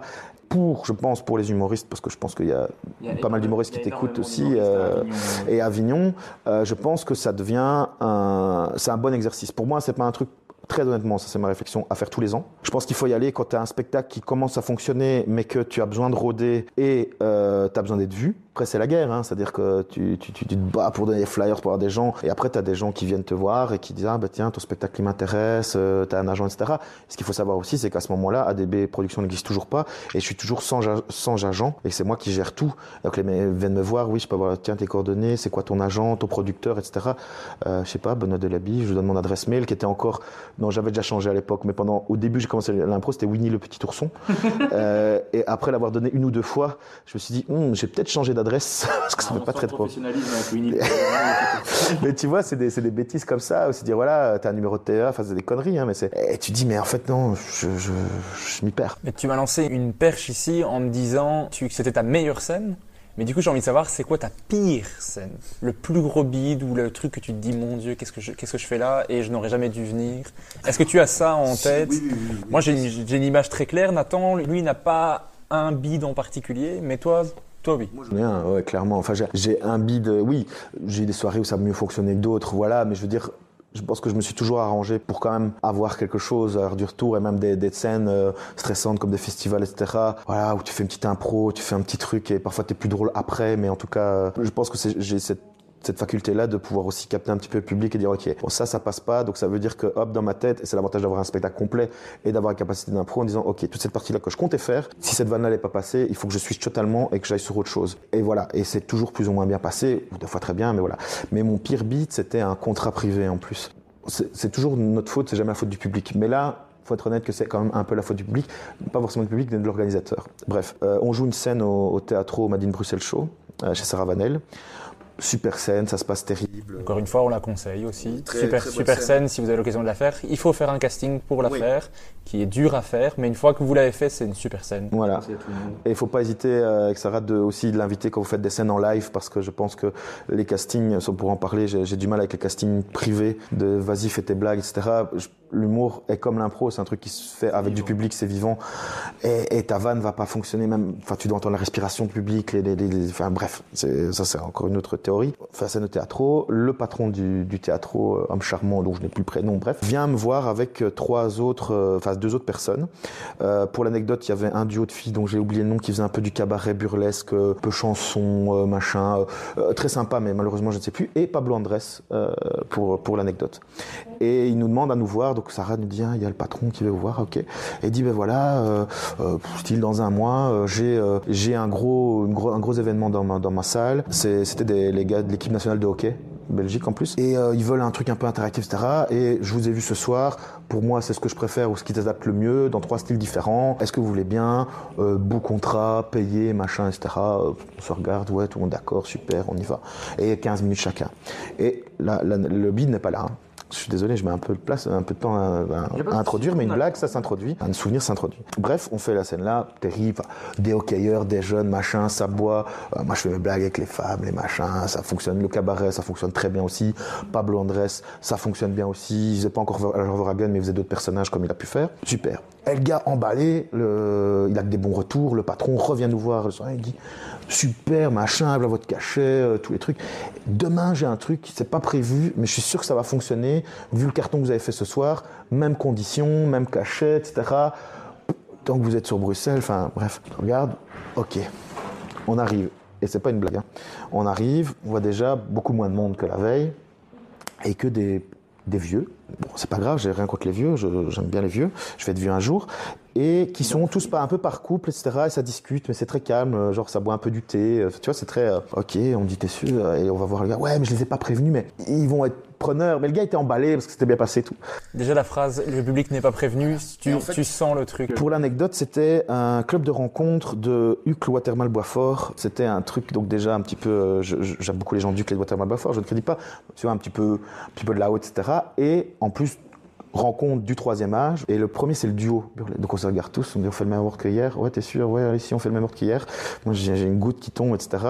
pour, je pense, pour les humoristes, parce que je pense qu'il y a, pas mal d'humoristes qui t'écoutent aussi, euh, et Avignon, euh, je pense que ça devient un, c'est un bon exercice. Pour moi, c'est pas un truc Très honnêtement, ça c'est ma réflexion, à faire tous les ans. Je pense qu'il faut y aller quand tu as un spectacle qui commence à fonctionner, mais que tu as besoin de rôder et euh, tu as besoin d'être vu. Après, c'est la guerre, hein, c'est-à-dire que tu, tu, tu, te bats pour donner des flyers pour avoir des gens, et après, tu as des gens qui viennent te voir et qui disent Ah, bah tiens, ton spectacle m'intéresse, euh, tu as un agent, etc. Ce qu'il faut savoir aussi, c'est qu'à ce moment-là, ADB Productions n'existe toujours pas, et je suis toujours sans, sans agent, et c'est moi qui gère tout. Donc, les mecs viennent me voir Oui, je peux avoir, tiens, tes coordonnées, c'est quoi ton agent, ton producteur, etc. Euh, je sais pas, Benoît Delaby, je lui donne mon adresse mail qui était encore. Non, j'avais déjà changé à l'époque, mais pendant, au début, j'ai commencé l'impro, c'était Winnie le petit ourson. euh, et après l'avoir donné une ou deux fois, je me suis dit, hum, j'ai peut-être changé d'adresse, parce que ça ne fait pas très trop. mais tu vois, c'est des, des, bêtises comme ça, aussi dire, voilà, t'as un numéro de TA, enfin, c'est des conneries, hein, mais c'est. Et tu dis, mais en fait, non, je, je, je m'y perds. Mais tu m'as lancé une perche ici en me disant que c'était ta meilleure scène Mais du coup, j'ai envie de savoir, c'est quoi ta pire scène? Le plus gros bide ou le truc que tu te dis, mon Dieu, qu'est-ce que je, qu'est-ce que je fais là? Et je n'aurais jamais dû venir Est-ce que tu as ça en tête? Moi, j'ai, j'ai une image très claire. Nathan, lui, n'a pas un bide en particulier, mais toi, toi, oui. Moi, j'en ai un, ouais, clairement. Enfin, j'ai un bide, oui. J'ai des soirées où ça a mieux fonctionné que d'autres, voilà. Mais je veux dire, je pense que je me suis toujours arrangé pour quand même avoir quelque chose à du retour et même des, des scènes euh, stressantes comme des festivals, etc. Voilà, où tu fais une petite impro, tu fais un petit truc et parfois t'es plus drôle après, mais en tout cas, je pense que j'ai cette cette faculté-là de pouvoir aussi capter un petit peu le public et dire ok bon ça ça passe pas. Donc ça veut dire que hop dans ma tête et c'est l'avantage d'avoir un spectacle complet et d'avoir la capacité d'impro en disant ok toute cette partie-là que je comptais faire si cette vanne n'allait pas passer il faut que je switch totalement et que j'aille sur autre chose. Et voilà. Et c'est toujours plus ou moins bien passé ou des fois très bien mais voilà. Mais mon pire beat c'était un contrat privé en plus. C'est toujours notre faute c'est jamais la faute du public. Mais là faut être honnête que c'est quand même un peu la faute du public, pas forcément du public, mais de l'organisateur. Bref, euh, on joue une scène au, au théâtre au Madine Bruxelles Show, euh, chez Sarah Vanel super scène, ça se passe terrible. Encore une fois, on la conseille aussi. super super scène. si vous avez l'occasion de la faire. Il faut faire un casting pour la faire, qui est dur à faire, mais une fois que vous l'avez fait, c'est une super scène. Voilà. Et il faut pas hésiter euh, avec Sarah de aussi de l'inviter quand vous faites des scènes en live, parce que je pense que les castings, pour en parler, j'ai du mal avec les castings privés de vas-y fais tes blagues, etc. L'humour est comme l'impro, c'est un truc qui se fait avec du public, c'est vivant, et, et, ta vanne va pas fonctionner même. Enfin, tu dois entendre la respiration du public, les, les, les enfin bref, ça c'est encore une autre théorie. Face à nos théâtros, le patron du, du théâtre, homme charmant dont je n'ai plus le prénom, bref, vient me voir avec euh, trois autres, euh, enfin deux autres personnes. Euh, pour l'anecdote, il y avait un duo de filles dont j'ai oublié le nom qui faisait un peu du cabaret burlesque, peu chanson, machin, très sympa, mais malheureusement je ne sais plus. Et Pablo Andrés pour pour l'anecdote. Et il nous demande à nous voir. Donc Sarah nous dit, ah, il y a le patron qui veut vous voir, ok. Et dit, ben voilà, euh, style dans un mois, j'ai j'ai un gros, événement dans ma salle. C'était les gars de l'équipe nationale de hockey Belgique en plus. Et euh, ils veulent un truc un peu interactif, etc. Et je vous ai vu ce soir. Pour moi, c'est ce que je préfère ou ce qui s'adapte le mieux dans trois styles différents. Est-ce que vous voulez bien euh, Beau contrat, payé, machin, etc. Euh, on se regarde, ouais, tout le monde d'accord, super, on y va. Et 15 minutes chacun. Et le bid n'est pas là. Hein. Je suis désolé, je mets un peu de place, un peu de temps à, introduire, mais une blague, ça s'introduit, un souvenir s'introduit. Bref, on fait la scène là, terrible, des hockeyeurs, des jeunes, machin, ça boit. Euh, moi, je fais mes blagues avec les femmes, les machins, ça fonctionne. Le cabaret, ça fonctionne très bien aussi. Pablo Andrés, ça fonctionne bien aussi. Il faisait pas encore Voragan, mais il faisait d'autres personnages comme il a pu faire. Super. Et le gars emballé, il a des bons retours. Le patron revient nous voir le soir, il dit super, machin, voilà votre cachet, euh, tous les trucs. Demain, j'ai un truc, c'est pas prévu, mais je suis sûr que ça va fonctionner. Vu le carton que vous avez fait ce soir, même condition, même cachet, etc. Tant que vous êtes sur Bruxelles, enfin bref, regarde, ok, on arrive. Et c'est pas une blague. Hein. On arrive, on voit déjà beaucoup moins de monde que la veille et que des, des vieux. Bon, c'est pas grave, j'ai rien contre les vieux, j'aime bien les vieux, je vais être vieux un jour et qui sont tous pas un peu par couple, etc. Et ça discute, mais c'est très calme, euh, genre ça boit un peu du thé. Euh, tu vois, c'est très euh, ok. On dit t'es sûr et on va voir le gars. Ouais, mais je les ai pas prévenus, mais ils vont être preneurs. Mais le gars était emballé parce que c'était bien passé tout. Déjà la phrase le public n'est pas prévenu, tu, tu sens le truc. Pour l'anecdote, c'était un club de rencontre de Hucle Watermal Boisfort. C'était un truc donc déjà un petit peu. J'aime beaucoup les gens d'Hucle et de Watermal Boisfort. Je ne crédite pas. Tu vois un petit peu, un petit peu de la haute, etc. Et en plus rencontre du troisième âge. Et le premier, c'est le duo. Donc on se regarde tous, on dit on fait le même work qu'hier. Ouais, t'es sûr? Ouais, ici on fait le même work qu'hier. Moi j'ai une goutte qui tombe, etc.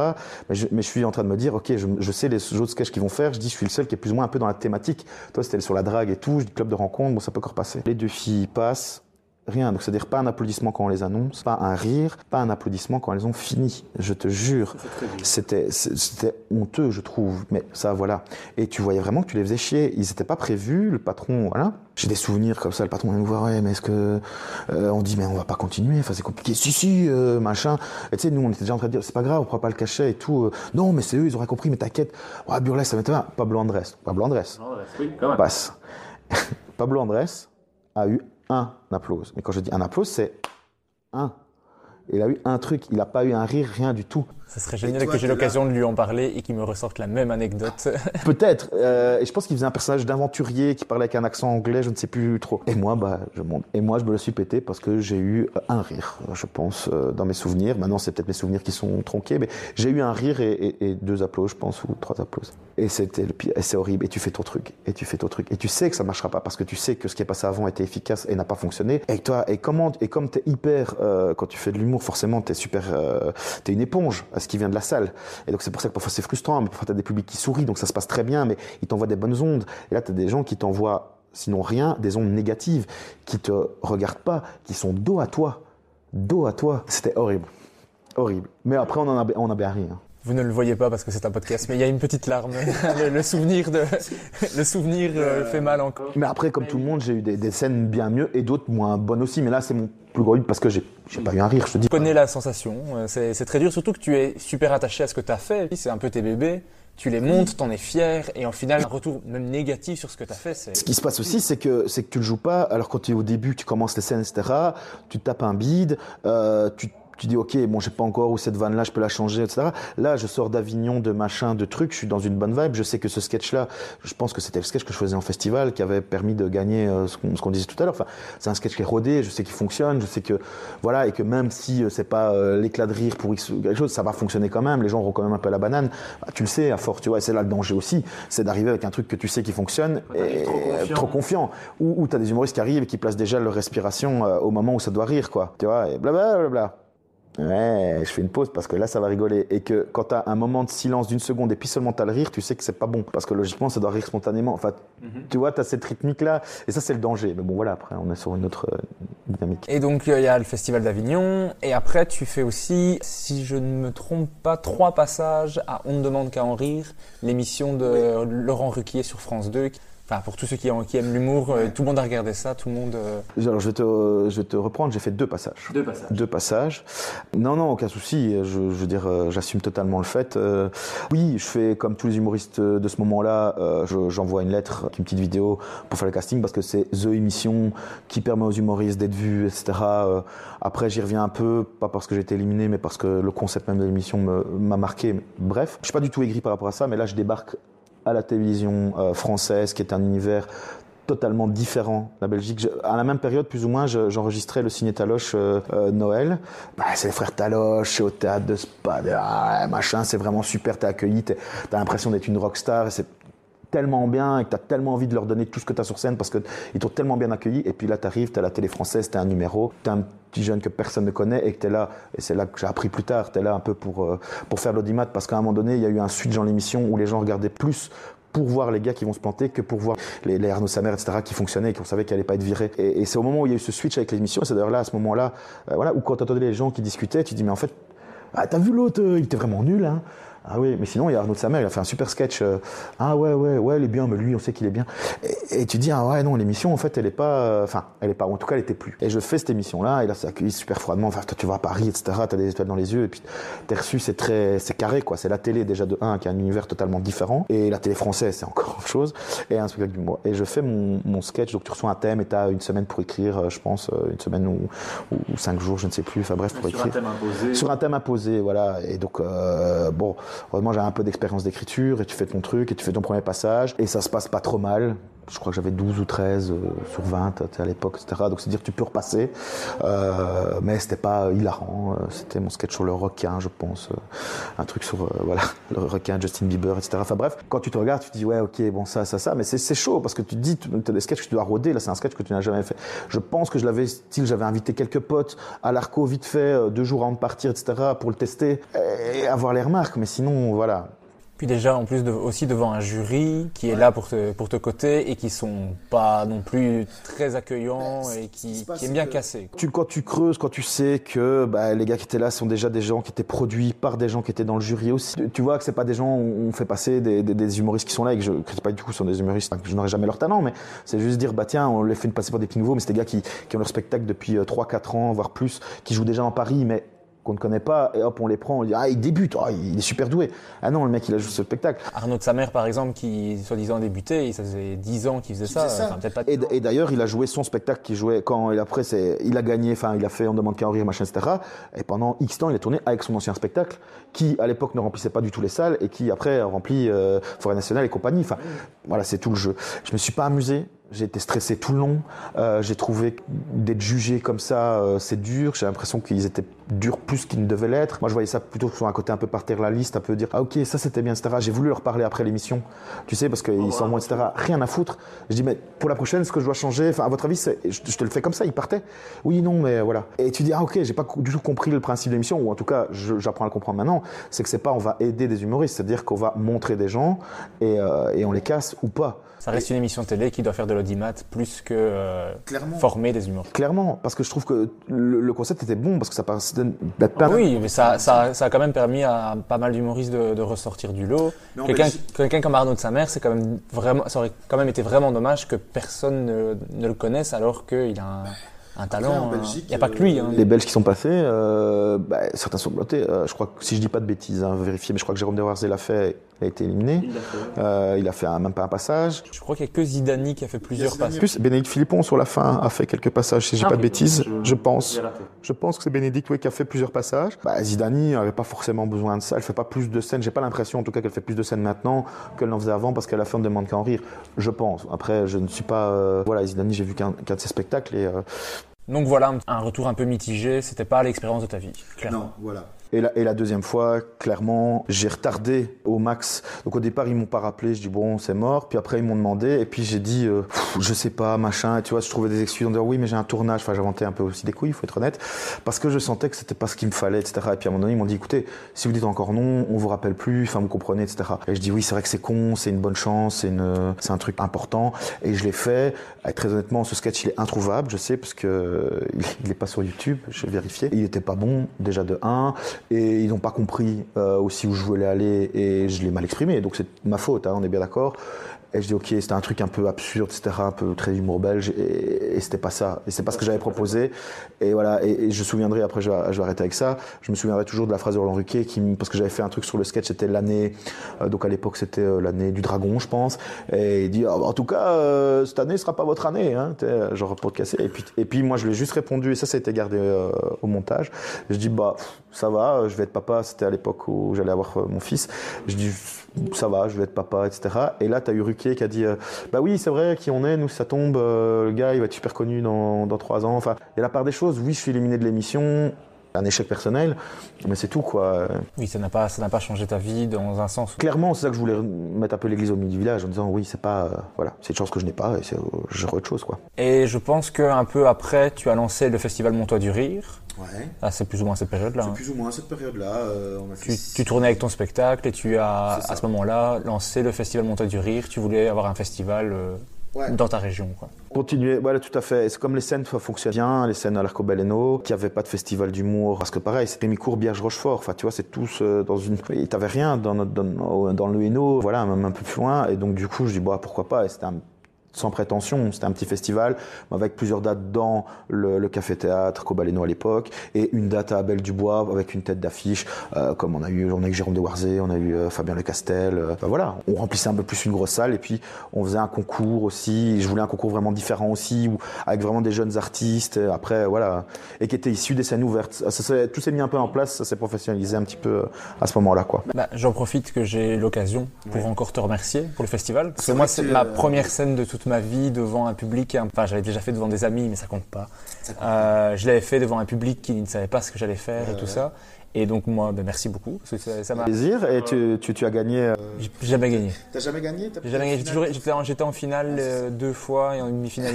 Mais je, mais je, suis en train de me dire, ok, je, je sais les autres sketchs qu'ils vont faire. Je dis, je suis le seul qui est plus ou moins un peu dans la thématique. Toi, c'était sur la drague et tout. Je dis club de rencontre, bon, ça peut encore passer. Les deux filles passent. Rien. Donc, c'est-à-dire pas un applaudissement quand on les annonce, pas un rire, pas un applaudissement quand elles ont fini. Je te jure. C'était, honteux, je trouve. Mais ça, voilà. Et tu voyais vraiment que tu les faisais chier. Ils n'étaient pas prévus. Le patron, voilà. J'ai des souvenirs comme ça. Le patron vient nous voir. Ouais, mais est-ce que, euh, on dit, mais on va pas continuer. Enfin, c'est compliqué. Si, si, euh, machin. Et tu sais, nous, on était déjà en train de dire, c'est pas grave, on prend pas le cachet et tout. Euh. non, mais c'est eux, ils auraient compris, mais t'inquiète. Ouais, Burles, ça m'était pas. Pablo Andrés. Pablo Andrés. Oui, quand même. Passe. Pablo Andrés a eu un applause. Mais quand je dis un applause, c'est un. Il a eu un truc, il n'a pas eu un rire, rien du tout. Ça serait génial que j'ai l'occasion de lui en parler et qu'il me ressorte la même anecdote. Peut-être. Euh, et je pense qu'il faisait un personnage d'aventurier qui parlait avec un accent anglais, je ne sais plus trop. Et moi, bah, je monte. Et moi, je me le suis pété parce que j'ai eu un rire, je pense, euh, dans mes souvenirs. Maintenant, c'est peut-être mes souvenirs qui sont tronqués, mais j'ai eu un rire et, et, deux applauses, je pense, ou trois applauses. Et c'était le pire. Et c'est horrible. Et tu fais ton truc. Et tu fais ton truc. Et tu sais que ça marchera pas parce que tu sais que ce qui est passé avant était efficace et n'a pas fonctionné. Et toi, et comment, et comme t'es hyper, euh, quand tu fais de l'humour, forcément, t'es super, euh, t'es une éponge. Qui vient de la salle. Et donc c'est pour ça que parfois c'est frustrant, mais parfois tu des publics qui sourient, donc ça se passe très bien, mais ils t'envoient des bonnes ondes. Et là, tu des gens qui t'envoient, sinon rien, des ondes négatives, qui te regardent pas, qui sont dos à toi. Dos à toi. C'était horrible. Horrible. Mais après, on en a, on a bien ri. Hein. Vous ne le voyez pas parce que c'est un podcast, mais il y a une petite larme. le, souvenir, de, le souvenir euh, fait mal encore. Mais après, comme tout le monde, j'ai eu des, scènes bien mieux et d'autres moins bonnes aussi. Mais là, c'est mon plus gros parce que j'ai pas eu un rire, je te dis. Tu connais la sensation. Euh, c'est très dur, surtout que tu es super attaché à ce que tu as fait. C'est un peu tes bébés. Tu les montes, t'en es fier, et en final, un retour même négatif sur ce que tu as fait. Ce qui se passe aussi, c'est que, c'est que tu le joues pas. Alors, quand tu es au début, tu commences les scènes, etc., tu tapes un bide, euh, tu tu dis ok bon j'ai pas encore où cette vanne là je peux la changer etc là je sors d'Avignon de machin de trucs je suis dans une bonne vibe. Je sais que ce sketch là je pense que c'était le sketch que je faisais en festival qui avait permis de gagner euh, ce qu'on disait tout à l'heure. Enfin c'est un sketch qui est rodé je sais qu'il fonctionne je sais que voilà et que même si euh, c'est pas euh, l'éclat de rire pour X quelque chose ça va fonctionner quand même. Les gens auront quand même un peu la banane. Bah, tu le sais à force tu vois c'est là le danger aussi c'est d'arriver avec un truc que tu sais qui fonctionne et trop confiant, ou, ou tu as des humoristes qui arrivent et qui placent déjà leur respiration au moment où ça doit rire quoi. Tu vois et blablabla Ouais, je fais une pause parce que là ça va rigoler. Et que quand tu as un moment de silence d'une seconde et puis seulement tu as le rire, tu sais que c'est pas bon. Parce que logiquement ça doit rire spontanément. Enfin, mhm. tu vois, tu as cette rythmique là. Et ça c'est le danger. Mais bon voilà, après on est sur une autre euh, dynamique. Et donc il y a le Festival d'Avignon. Et après tu fais aussi, si je ne me trompe pas, trois passages à On ne demande qu'à en rire, l'émission de Laurent Ruquier sur France 2. Enfin, pour tous ceux qui, qui aiment l'humour, euh, tout le monde a regardé ça, tout le monde. Euh, Alors, je vais te, je vais te reprendre. J'ai fait deux passages. Deux passages. Deux passages. Non, non, aucun souci. Je, je veux dire, euh, j'assume totalement le fait. oui, je fais comme tous les humoristes de ce moment-là. J'envoie une lettre, une petite vidéo pour faire le casting parce que c'est the émission qui permet aux humoristes d'être vus, etc. après, j'y reviens un peu, pas parce que j'ai été éliminé, mais parce que le concept même de l'émission m'a marqué. Bref, je suis pas du tout aigri par rapport à ça, mais là, je débarque à la télévision euh, française, qui est un univers totalement différent. La Belgique, à la même période, plus ou moins, j'enregistrais le ciné Taloche euh, euh, Noël. Bah, c'est les frères Taloche, c'est au théâtre de Spa, ah, machin, c'est vraiment super, t'es accueilli, t'as l'impression d'être une rockstar, c'est tellement bien et que tu as tellement envie de leur donner tout ce que tu as sur scène parce qu'ils t'ont tellement bien accueilli. Et puis là, tu arrives, tu as la télé française, tu as un numéro, tu un petit jeune que personne ne connaît et que tu es là, et c'est là que j'ai appris plus tard, tu es là un peu pour, euh, pour faire l'audimat parce qu'à un moment donné, il y a eu un switch dans l'émission où les gens regardaient plus pour voir les gars qui vont se planter que pour voir les, les Arnaud Samer, etc., qui fonctionnaient et qu'on savait qu'ils n'allaient pas être virés. Et, c'est au moment où il y a eu ce switch avec l'émission, c'est d'ailleurs là, à ce moment-là, euh, voilà, où quand tu entendais les gens qui discutaient, tu dis, mais en fait, ah, t'as vu l'autre, euh, il était vraiment nul, hein. Ah oui, mais sinon, il y a Arnaud de Samer, il a fait un super sketch. Euh, ah ouais, ouais, ouais, il est bien, mais lui, on sait qu'il est bien. Et, tu dis, ah ouais, non, l'émission, en fait, elle est pas. Euh, enfin, elle est pas, en tout cas, elle était plus. Et je fais cette émission-là, et là, c'est accueilli super froidement. Enfin, toi, tu vas à Paris, etc., t'as des étoiles dans les yeux, et puis t'es reçu, c'est très. C'est carré, quoi. C'est la télé, déjà, de 1, qui a un univers totalement différent. Et la télé française, c'est encore autre chose. Et un spectacle du mois. Et je fais mon, mon sketch, donc tu reçois un thème, et t'as une semaine pour écrire, euh, je pense, une semaine ou, ou, cinq jours, je ne sais plus. Enfin, bref, pour écrire. Sur un thème imposé. Sur un thème imposé, voilà. Et donc, bon, heureusement, j'ai un peu expérience d'écriture et tu fais ton truc et tu fais ton premier passage et ça se passe pas trop mal je crois que j'avais 12 ou 13 euh, sur 20 à l'époque, etc. Donc c'est dire tu peux repasser, euh, mais c'était pas hilarant. Euh, c'était mon sketch sur le requin, je pense, euh, un truc sur voilà le requin, Justin Bieber, etc. Enfin bref, quand tu te regardes, tu te dis ouais, ok, bon ça, ça, ça, mais c'est chaud parce que tu dis, tu as des sketchs que tu dois roder. Là, c'est un sketch que tu n'as jamais fait. Je pense que je l'avais style, j'avais invité quelques potes à l'arco vite fait, deux jours avant de partir, etc. pour le tester et avoir les remarques. Mais sinon, voilà, puis déjà, en plus, de, aussi devant un jury qui est là pour te, pour te coter et qui sont pas non plus très accueillants et qui, qui aiment bien casser. Tu, quand tu creuses, quand tu sais que bah, les gars qui étaient là sont déjà des gens qui étaient produits par des gens qui étaient dans le jury aussi, tu vois que c'est pas des gens où on fait passer des, des, humoristes qui sont là et que je ne critique pas du tout sont des humoristes, que je n'aurai jamais leur talent, mais c'est juste dire, bah tiens, on les fait passer par des petits nouveaux, mais c'est des gars qui, qui ont leur spectacle depuis 3-4 euh, ans, voire plus, qui jouent déjà en Paris, mais qu'on ne connaît pas, et hop, on les prend, on dit, ah, il débute, oh, il est super doué. Ah non, le mec, il a juste ce spectacle. Arnaud de sa mère, par exemple, qui, soi-disant, débutait, ça faisait 10 ans qu'il faisait ça. et, d'ailleurs, il a joué son spectacle qu'il jouait quand, et après, c'est, il a gagné, enfin, il a fait On demande qu'à en rire, machin, etc. Et pendant X temps, il a tourné avec son ancien spectacle, qui, à l'époque, ne remplissait pas du tout les salles, et qui, après, remplit euh, Forêt Nationale et compagnie. Enfin, voilà, c'est tout le jeu. Je me suis pas amusé J'ai été stressé tout le long. Euh, j'ai trouvé d'être jugé comme ça, euh, c'est dur. J'ai l'impression qu'ils étaient durs plus qu'ils ne devaient l'être. Moi, je voyais ça plutôt sur un côté un peu paternaliste, un peu dire ah ok ça c'était bien, etc. J'ai voulu leur parler après l'émission, tu sais, parce qu'ils oh, sont moins, etc. Rien à foutre. Je dis mais pour la prochaine, ce que je dois changer, enfin à votre avis, je, je, te le fais comme ça. Ils partaient. Oui, non, mais voilà. Et tu dis ah ok, j'ai pas du tout compris le principe de l'émission, ou en tout cas, j'apprends à le comprendre maintenant. C'est que c'est pas on va aider des humoristes, c'est-à-dire qu'on va montrer des gens et, euh, et on les casse ou pas. Ça reste une émission télé qui doit faire de l'audimat plus que euh, former des humoristes. Clairement, parce que je trouve que le, concept était bon, parce que ça passe d'être pas. Oui, mais ça, ça, ça, a quand même permis à pas mal d'humoristes de, de, ressortir du lot. Quelqu'un comme Arnaud de sa mère, c'est quand même vraiment, ça aurait quand même été vraiment dommage que personne ne, ne le connaisse alors qu'il a un un talent. Il n'y a pas que lui. Hein. Les Belges qui sont passés, euh, bah, certains sont blottés. Euh, je crois que si je dis pas de bêtises, hein, vérifier, mais je crois que Jérôme Dewarzé l'a fait, il a été éliminé. Il a fait, euh, il a fait un, même pas un passage. Je crois qu'il n'y a que Zidani qui a fait plusieurs passages. Plus, Bénédicte Philippon sur la fin a fait quelques passages, si je dis ah, pas de bêtises. Je, pense. Je pense que c'est Bénédicte oui, qui a fait plusieurs passages. Bah, Zidani n'avait pas forcément besoin de ça. Elle fait pas plus de scènes. J'ai pas l'impression, en tout cas, qu'elle fait plus de scènes maintenant qu'elle n'en faisait avant parce qu'elle a fait On ne demande qu'à en rire. Je pense. Après, je ne suis pas. Euh, voilà, Zidani, j'ai vu qu'un de ses spectacles et donc voilà, un retour un peu mitigé, c'était pas l'expérience de ta vie, clairement. Non, voilà. Et la, et la, deuxième fois, clairement, j'ai retardé au max. Donc au départ, ils m'ont pas rappelé. Je dis bon, c'est mort. Puis après, ils m'ont demandé. Et puis j'ai dit, euh, je sais pas, machin. Et tu vois, je trouvais des excuses en disant oui, mais j'ai un tournage. Enfin, j'inventais un peu aussi des couilles, il faut être honnête, parce que je sentais que c'était pas ce qu'il me fallait, etc. Et puis à un moment donné, ils m'ont dit écoutez, si vous dites encore non, on vous rappelle plus. Enfin, vous comprenez, etc. Et je dis oui, c'est vrai que c'est con, c'est une bonne chance, c'est une, c'est un truc important. Et je l'ai fait. Et très honnêtement, ce sketch, il est introuvable, je sais, parce que il, est pas sur YouTube. J'ai vérifié. Il était pas bon déjà de 1 et ils n'ont pas compris euh, aussi où je voulais aller et je l'ai mal exprimé. Donc c'est ma faute, hein, on est bien d'accord. Et je dis ok, c'était un truc un peu absurde, etc., un peu très humour belge, et, et c'était pas ça. Et c'est pas ce que j'avais proposé. Et voilà, et, je me souviendrai, après je vais, je arrêter avec ça, je me souviendrai toujours de la phrase de Roland Ruquier, qui, parce que j'avais fait un truc sur le sketch, c'était l'année, euh, donc à l'époque c'était euh, l'année du dragon, je pense. Et il dit, ah, en tout cas, euh, cette année sera pas votre année, hein, genre pour te casser. Et puis, et puis moi je lui ai juste répondu, et ça, ça a été gardé au montage. Je dis, bah, ça va, je vais être papa, c'était à l'époque où j'allais avoir mon fils. Je dis, ça va, je vais être papa, etc. Et là, tu as eu Ruquier qui a dit, euh, bah oui, c'est vrai, qui on est, nous, ça tombe, euh, le gars, il va être super connu dans, dans trois ans. Enfin, il y a la part des choses, oui, je suis éliminé de l'émission, un échec personnel, mais c'est tout quoi. Oui, ça n'a pas, ça n'a pas changé ta vie dans un sens. Clairement, c'est ça que je voulais mettre un peu l'église au milieu du village en disant oui, c'est pas, euh, voilà, c'est une chance que je n'ai pas et c'est autre chose quoi. Et je pense qu'un peu après, tu as lancé le festival Montois du Rire. Ouais. Ah, c'est plus ou moins cette période-là. C'est hein. plus ou moins cette période-là. Euh, tu, tu, tournais avec ton spectacle et tu as, à ce moment-là, lancé le festival Montois du Rire. Tu voulais avoir un festival dans ta région. Quoi. Continuer, voilà, tout à fait. C'est comme les scènes fonctionnent bien, les scènes à l'Arcobeleno, qui avait pas de festival d'humour, parce que pareil, c'était Micourt, Bierge, Rochefort. Enfin, tu vois, c'est tous euh, dans une. T'avais rien dans, dans, dans le Hainaut, voilà, même un peu plus loin. Et donc, du coup, je dis, bah, pourquoi pas? Et c'était un sans prétention. C'était un petit festival avec plusieurs dates dans le, le café-théâtre Cobaleno à l'époque et une date à Abel Dubois avec une tête d'affiche, euh, comme on a eu, on a eu Jérôme de Warzé, on a eu euh, Fabien Le Castel. Euh, voilà, on remplissait un peu plus une grosse salle et puis on faisait un concours aussi. Je voulais un concours vraiment différent aussi, où, avec vraiment des jeunes artistes. Après, voilà, et qui étaient issus des scènes ouvertes. Ça, ça, tout s'est mis un peu en place, ça s'est professionnalisé un petit peu à ce moment-là, quoi. Bah, J'en profite que j'ai l'occasion pour encore te remercier pour le festival. Parce que moi, c'est ma première scène de toute ma vie devant un public. Enfin, j'avais déjà fait devant des amis, mais ça compte pas. Euh, je l'avais fait devant un public qui ne savait pas ce que j'allais faire et tout ça. Et donc moi, ben, merci beaucoup. ça, m'a plaisir. Et tu, tu, as gagné. Euh... J'ai jamais gagné. T'as jamais gagné J'étais en, en, finale euh, deux fois et en demi-finale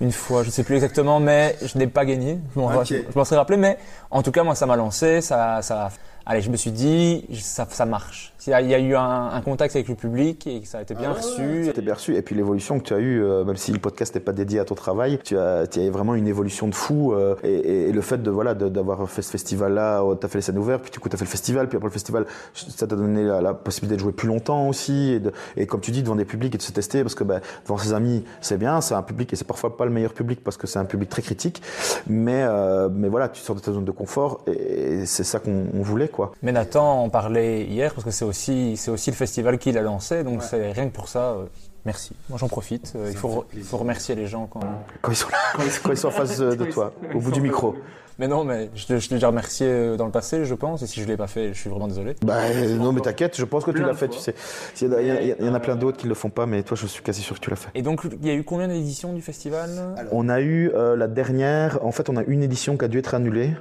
une, fois. Je ne sais plus exactement, mais je n'ai pas gagné. Je m'en serais rappelé, mais en tout cas moi ça m'a lancé, ça, ça allez, je me suis dit, ça, ça marche. Il y, a, eu un, contact avec le public et ça a été bien ah reçu. Ça a été bien reçu. Et puis l'évolution que tu as eue, euh, même si le podcast n'est pas dédié à ton travail, tu as, tu as vraiment une évolution de fou. Euh, et, le fait de voilà d'avoir fait ce festival-là, oh, tu as fait les scènes ouvertes, puis du coup tu as fait le festival, puis après le festival, ça t'a donné la, possibilité de jouer plus longtemps aussi. Et, de, et, comme tu dis, devant des publics et de se tester, parce que bah, devant ses amis, c'est bien, c'est un public et c'est parfois pas le meilleur public parce que c'est un public très critique. Mais, euh, mais voilà, tu sors de ta zone de confort et c'est ça qu'on voulait. quoi. Mais Nathan en parlait hier parce que c'est aussi, c'est aussi le festival qu'il a lancé, donc c'est rien que pour ça. Euh, merci. Moi, j'en profite. Euh, il faut, faut remercier les gens quand, quand ils sont là, quand ils sont en face de toi, au bout du micro. Mais non, mais je, t'ai déjà remercié euh, dans le passé, je pense, et si je l'ai pas fait, je suis vraiment désolé. Bah non, mais t'inquiète, je pense que tu l'as fait, tu sais. Il y, en a plein d'autres qui le font pas, mais toi, je suis quasi sûr que tu l'as fait. Et donc, il y a eu combien d'éditions du festival? On a eu euh, la dernière, en fait, on a une édition qui a dû être annulée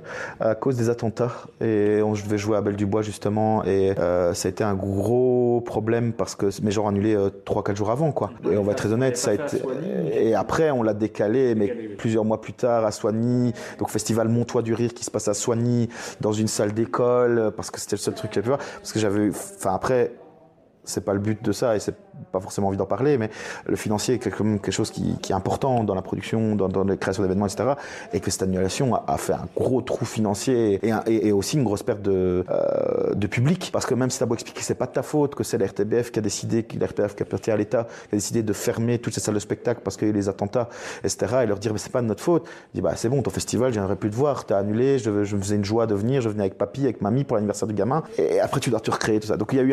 à cause des attentats, et on devait jouer à Belle du Bois justement, et euh, ça a été un gros problème parce que mes gens annulés 3-4 jours avant, quoi. Et on va être très honnête, ça a été. Et après, on l'a décalé, mais plusieurs mois plus tard à Soigny, donc festival Montois du Rire qui se passe à Soigny, dans une salle d'école, parce que c'était le seul truc qu'il y avait. Parce que j'avais, enfin après, c'est pas le but de ça et c'est pas forcément envie d'en parler, mais le financier est quelque chose qui, est important dans la production, dans, dans la création d'événements, etc. Et que cette annulation a, fait un gros trou financier et, aussi une grosse perte de, euh, de public. Parce que même si t'as beau expliquer que c'est pas de ta faute, que c'est l'RTBF qui a décidé, l'RTBF qui appartient à l'État, qui a décidé de fermer toutes ces salles de spectacle parce qu'il y a eu les attentats, etc. Et leur dire, mais c'est pas de notre faute. Je dis, bah c'est bon, ton festival, j'aimerais plus te voir, t'as annulé, je, me faisais une joie de venir, je venais avec papy, avec mamie pour l'anniversaire du gamin. Et après, tu dois te recréer tout ça. Donc il y a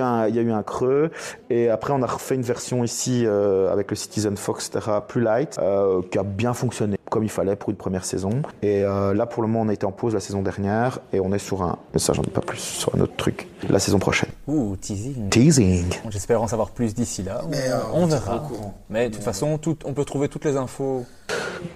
eu un creux. Et après, on a refait une version ici euh, avec le Citizen Fox, etc., plus light, euh, qui a bien fonctionné comme il fallait pour une première saison. Et euh, là, pour le moment, on a été en pause la saison dernière et on est sur un, mais ça, j'en dis pas plus, sur un autre truc la saison prochaine. Ouh, teasing. Teasing. J'espère en savoir plus d'ici là. Mais on, verra. Mais de toute façon, tout, on peut trouver toutes les infos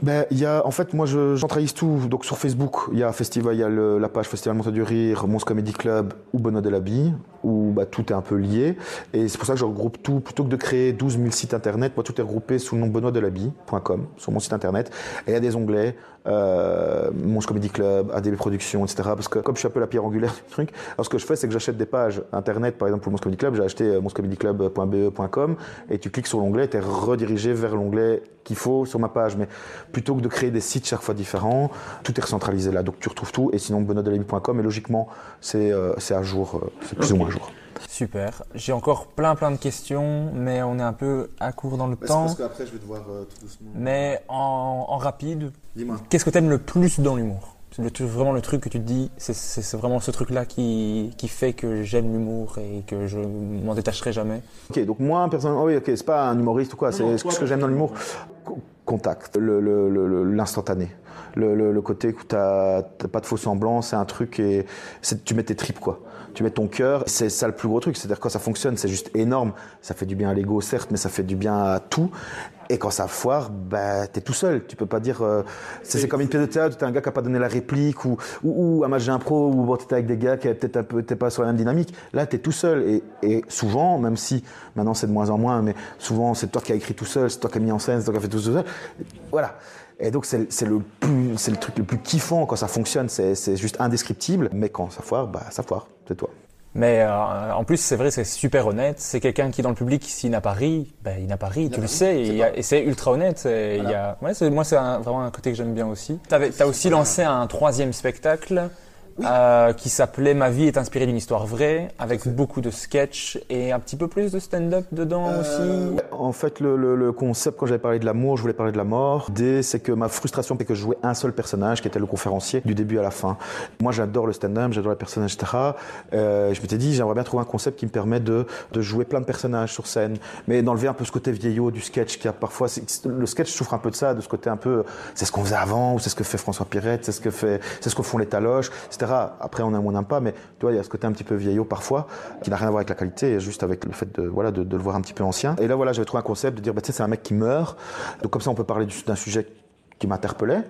ben, il y a, en fait, moi, je centralise tout. Donc, sur Facebook, il y a festival, il y a la page Festival Montée du Rire, Mons Comedy Club ou Benoît Delaby, où bah, tout est un peu lié. Et c'est pour ça que je regroupe tout. Plutôt que de créer 12 000 sites internet, moi, tout est regroupé sous le nom benoîtdelaby.com, sur mon site internet. Et il y a des onglets, euh, Comedy Club, ADB Productions, etc. Parce que comme je suis un peu la pierre angulaire du truc, alors ce que je fais, c'est que j'achète des pages internet, par exemple pour Mons Comedy Club, j'ai acheté euh, monscomedyclub.be.com et tu cliques sur l'onglet, tu es redirigé vers l'onglet qu'il faut sur ma page. Mais plutôt que de créer des sites chaque fois différents, tout est recentralisé là. Donc tu retrouves tout. Et sinon, benoîtdelaby.com, et logiquement, c'est euh, à jour, euh, c'est plus ou moins à jour. Super. J'ai encore plein plein de questions, mais on est un peu à court dans le temps. Parce qu'après, je vais devoir euh, tout doucement. Mais en, en rapide, qu'est-ce que tu aimes le plus dans l'humour? C'est vraiment le truc que tu te dis, c'est vraiment ce truc-là qui, qui, fait que j'aime l'humour et que je m'en détacherai jamais. Ok, donc moi, personnellement, oui, ok, c'est pas un humoriste ou quoi, c'est ce que j'aime dans l'humour. Contact, l'instantané. Le, le, le, côté où t'as pas de faux semblants, c'est un truc et tu mets tes tripes quoi tu mets ton cœur. C'est ça le plus gros truc. C'est-à-dire quand ça fonctionne, c'est juste énorme. Ça fait du bien à l'ego, certes, mais ça fait du bien à tout. Et quand ça foire, bah, t'es tout seul. Tu peux pas dire. Euh, c'est comme une pièce de théâtre. T'es un gars qui a pas donné la réplique ou, ou, un match d'impro où bon, t'étais avec des gars qui peut-être un peu, t'es pas sur la même dynamique. Là, t'es tout seul. Et, et souvent, même si maintenant c'est de moins en moins, mais souvent c'est toi qui as écrit tout seul, c'est toi qui as mis en scène, c'est toi qui as fait tout seul. Voilà. Et donc c'est le plus, c'est le truc le plus kiffant quand ça fonctionne. C'est juste indescriptible. Mais quand ça foire, bah ça foire. C'est toi. Mais euh, en plus, c'est vrai, c'est super honnête. C'est quelqu'un qui, dans le public, s'il n'a pas ri, ben, il n'a pas ri, tu le sais. Et, c'est ultra honnête. Il y a... ouais, moi, c'est vraiment un côté que j'aime bien aussi. Tu as aussi lancé un troisième spectacle euh, qui s'appelait Ma vie est inspirée d'une histoire vraie, avec beaucoup de sketch et un petit peu plus de stand-up dedans euh, aussi. En fait, le, le, le concept, quand j'avais parlé de l'amour, je voulais parler de la mort. D, c'est que ma frustration, c'est que je jouais un seul personnage, qui était le conférencier, du début à la fin. Moi, j'adore le stand-up, j'adore les personnages, etc. Euh, je m'étais dit, j'aimerais bien trouver un concept qui me permet de, de jouer plein de personnages sur scène, mais d'enlever un peu ce côté vieillot du sketch, qui a parfois, le sketch souffre un peu de ça, de ce côté un peu, c'est ce qu'on faisait avant, ou c'est ce que fait François Pirette, c'est ce que fait, c'est ce que font les taloches, etc. Après, on aime ou on pas, mais tu vois, il y a ce côté un petit peu vieillot parfois, qui n'a rien à voir avec la qualité, juste avec le fait de, voilà, de, le voir un petit peu ancien. Et là, voilà, j'avais trouvé un concept de dire, bah, tu sais, c'est un mec qui meurt. Donc, comme ça, on peut parler d'un sujet qui m'interpellait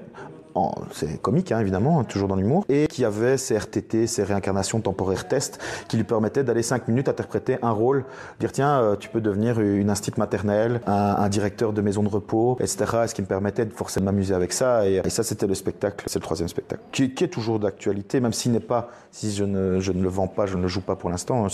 c'est comique hein, évidemment, toujours dans l'humour, et qui avait ses RTT, ses réincarnations temporaires test, qui lui permettaient d'aller 5 minutes interpréter un rôle, dire tiens, euh, tu peux devenir une instite maternelle, un, directeur de maison de repos, etc. Ce qui me permettait de forcément m'amuser avec ça, et, ça c'était le spectacle, c'est le troisième spectacle, qui, est toujours d'actualité, même s'il n'est pas, si je ne, je ne le vends pas, je ne le joue pas pour l'instant. Hein.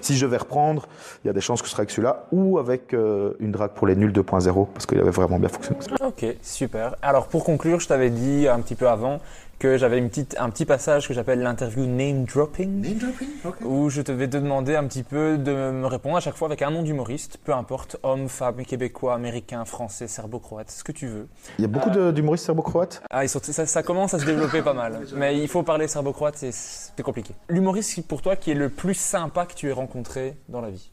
Si je vais reprendre, il y a des chances que ce sera avec celui-là, ou avec euh, une drague pour les nuls 2.0, parce qu'il avait vraiment bien fonctionné. Ok, super. Alors pour conclure, je t'avais dit un petit peu avant que j'avais une petite, un petit passage que j'appelle l'interview name dropping, name dropping où je te vais te demander un petit peu de me répondre à chaque fois avec un nom d'humoriste, peu importe, homme, femme, québécois, américain, français, serbo-croate, ce que tu veux. Il y a beaucoup euh, d'humoristes serbo-croates? Ah, ça, ça, commence à se développer pas mal, mais il faut parler serbo-croate, c'est compliqué. L'humoriste pour toi qui est le plus sympa que tu aies rencontré dans la vie?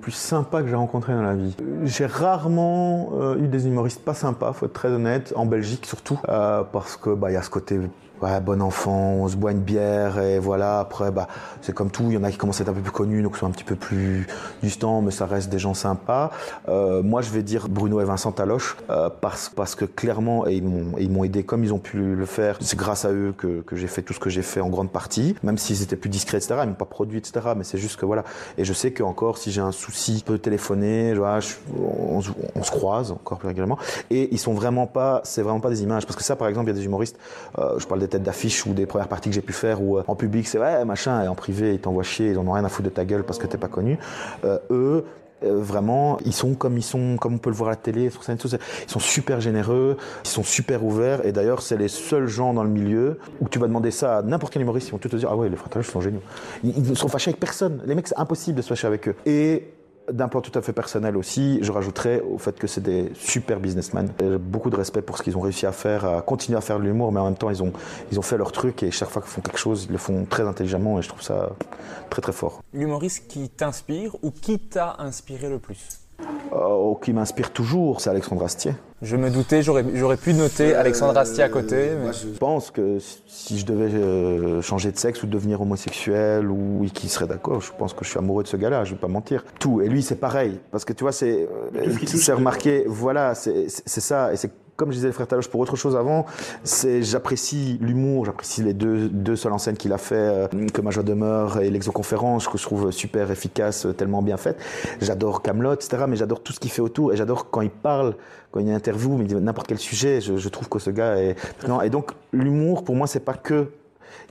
Plus sympa que j'ai rencontré dans la vie. J'ai rarement euh, eu des humoristes pas sympas, faut être très honnête, en Belgique surtout, euh, parce que bah il y a ce côté ouais, bon enfant, on se boit une bière et voilà. Après, bah, c'est comme tout. Il y en a qui commencent à être un peu plus connus, donc sont un petit peu plus distants, mais ça reste des gens sympas. Euh, moi, je vais dire Bruno et Vincent Taloche euh, parce, parce que clairement, et ils m'ont aidé comme ils ont pu le faire. C'est grâce à eux que, que j'ai fait tout ce que j'ai fait en grande partie, même s'ils étaient plus discrets, etc. Ils m'ont pas produit, etc. Mais c'est juste que voilà. Et je sais qu'encore, si j'ai un souci, je peux téléphoner. Vois, on, on, se croise encore plus régulièrement. Et ils sont vraiment pas, c'est vraiment pas des images. Parce que ça, par exemple, il y a des humoristes. Euh, je parle des têtes d'affiche ou des premières parties que j'ai pu faire où euh, en public c'est ouais machin et en privé ils t'envoient chier, ils en ont rien à foutre de ta gueule parce que t'es pas connu. Euh, eux, vraiment, ils sont comme ils sont, comme on peut le voir à la télé, ils sont super généreux, ils sont super ouverts, et d'ailleurs, c'est les seuls gens dans le milieu où tu vas demander ça à n'importe quel humoriste, ils vont tous te dire, ah ouais, les frères sont géniaux. Ils, ne sont fâchés avec personne. Les mecs, c'est impossible de se fâcher avec eux. Et d'un plan tout à fait personnel aussi, je rajouterais au fait que c'est des super businessmen. J'ai beaucoup de respect pour ce qu'ils ont réussi à faire, à continuer à faire de l'humour, mais en même temps, ils ont, ils ont fait leur truc et chaque fois qu'ils font quelque chose, ils le font très intelligemment et je trouve ça très très fort. L'humoriste qui t'inspire ou qui t'a inspiré le plus? Euh, qui m'inspire toujours, c'est Alexandre Astier. Je me doutais, j'aurais pu noter Alexandre Astier à côté. Moi, je pense que si je devais euh, changer de sexe ou devenir homosexuel ou qui serait d'accord, je pense que je suis amoureux de ce gars-là, je vais pas mentir. Tout. Et lui, c'est pareil. Parce que tu vois, c'est. C'est remarqué, voilà, c'est ça. Et c'est comme je disais le frère Taloche pour autre chose avant, c'est j'apprécie l'humour, j'apprécie les deux, deux seules en scène qu'il a fait, euh, que ma joie demeure et l'exoconférence, que je trouve super efficace, tellement bien faite. J'adore Camelot, etc. Mais j'adore tout ce qu'il fait autour et j'adore quand il parle, quand il y a une interview, mais n'importe quel sujet. Je, je, trouve que ce gars est. Non, et donc l'humour pour moi c'est pas que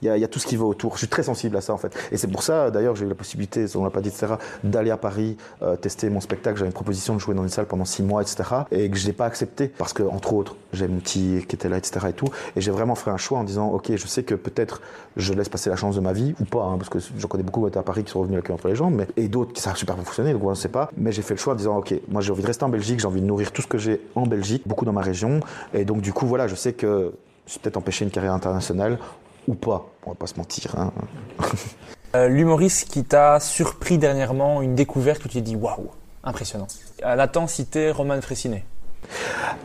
il y, a, tout ce qui va autour. Je suis très sensible à ça en fait. Et c'est pour ça d'ailleurs j'ai eu la possibilité, on l'a pas dit, etc., d'aller à Paris euh, tester mon spectacle. J'avais une proposition de jouer dans une salle pendant six mois, etc. Et que je n'ai pas accepté parce que entre autres j'ai mon petit qui était là, etc. Et tout. Et j'ai vraiment fait un choix en disant ok, je sais que peut-être je laisse passer la chance de ma vie ou pas, hein, parce que je connais beaucoup qui étaient à Paris qui sont revenus la queue entre les jambes, mais et d'autres qui ça a super bien fonctionné, donc on ne sait pas. Mais j'ai fait le choix en disant ok, moi j'ai envie de rester en Belgique, j'ai envie de nourrir tout ce que j'ai en Belgique, beaucoup dans ma région. Et donc du coup voilà, je sais que j'ai peut-être empêché une carrière internationale ou pas, on va pas se mentir. Hein. Euh, l'humoriste qui t'a surpris dernièrement, une découverte où tu t'es dit waouh, impressionnant. Nathan citait Roman Fressinet.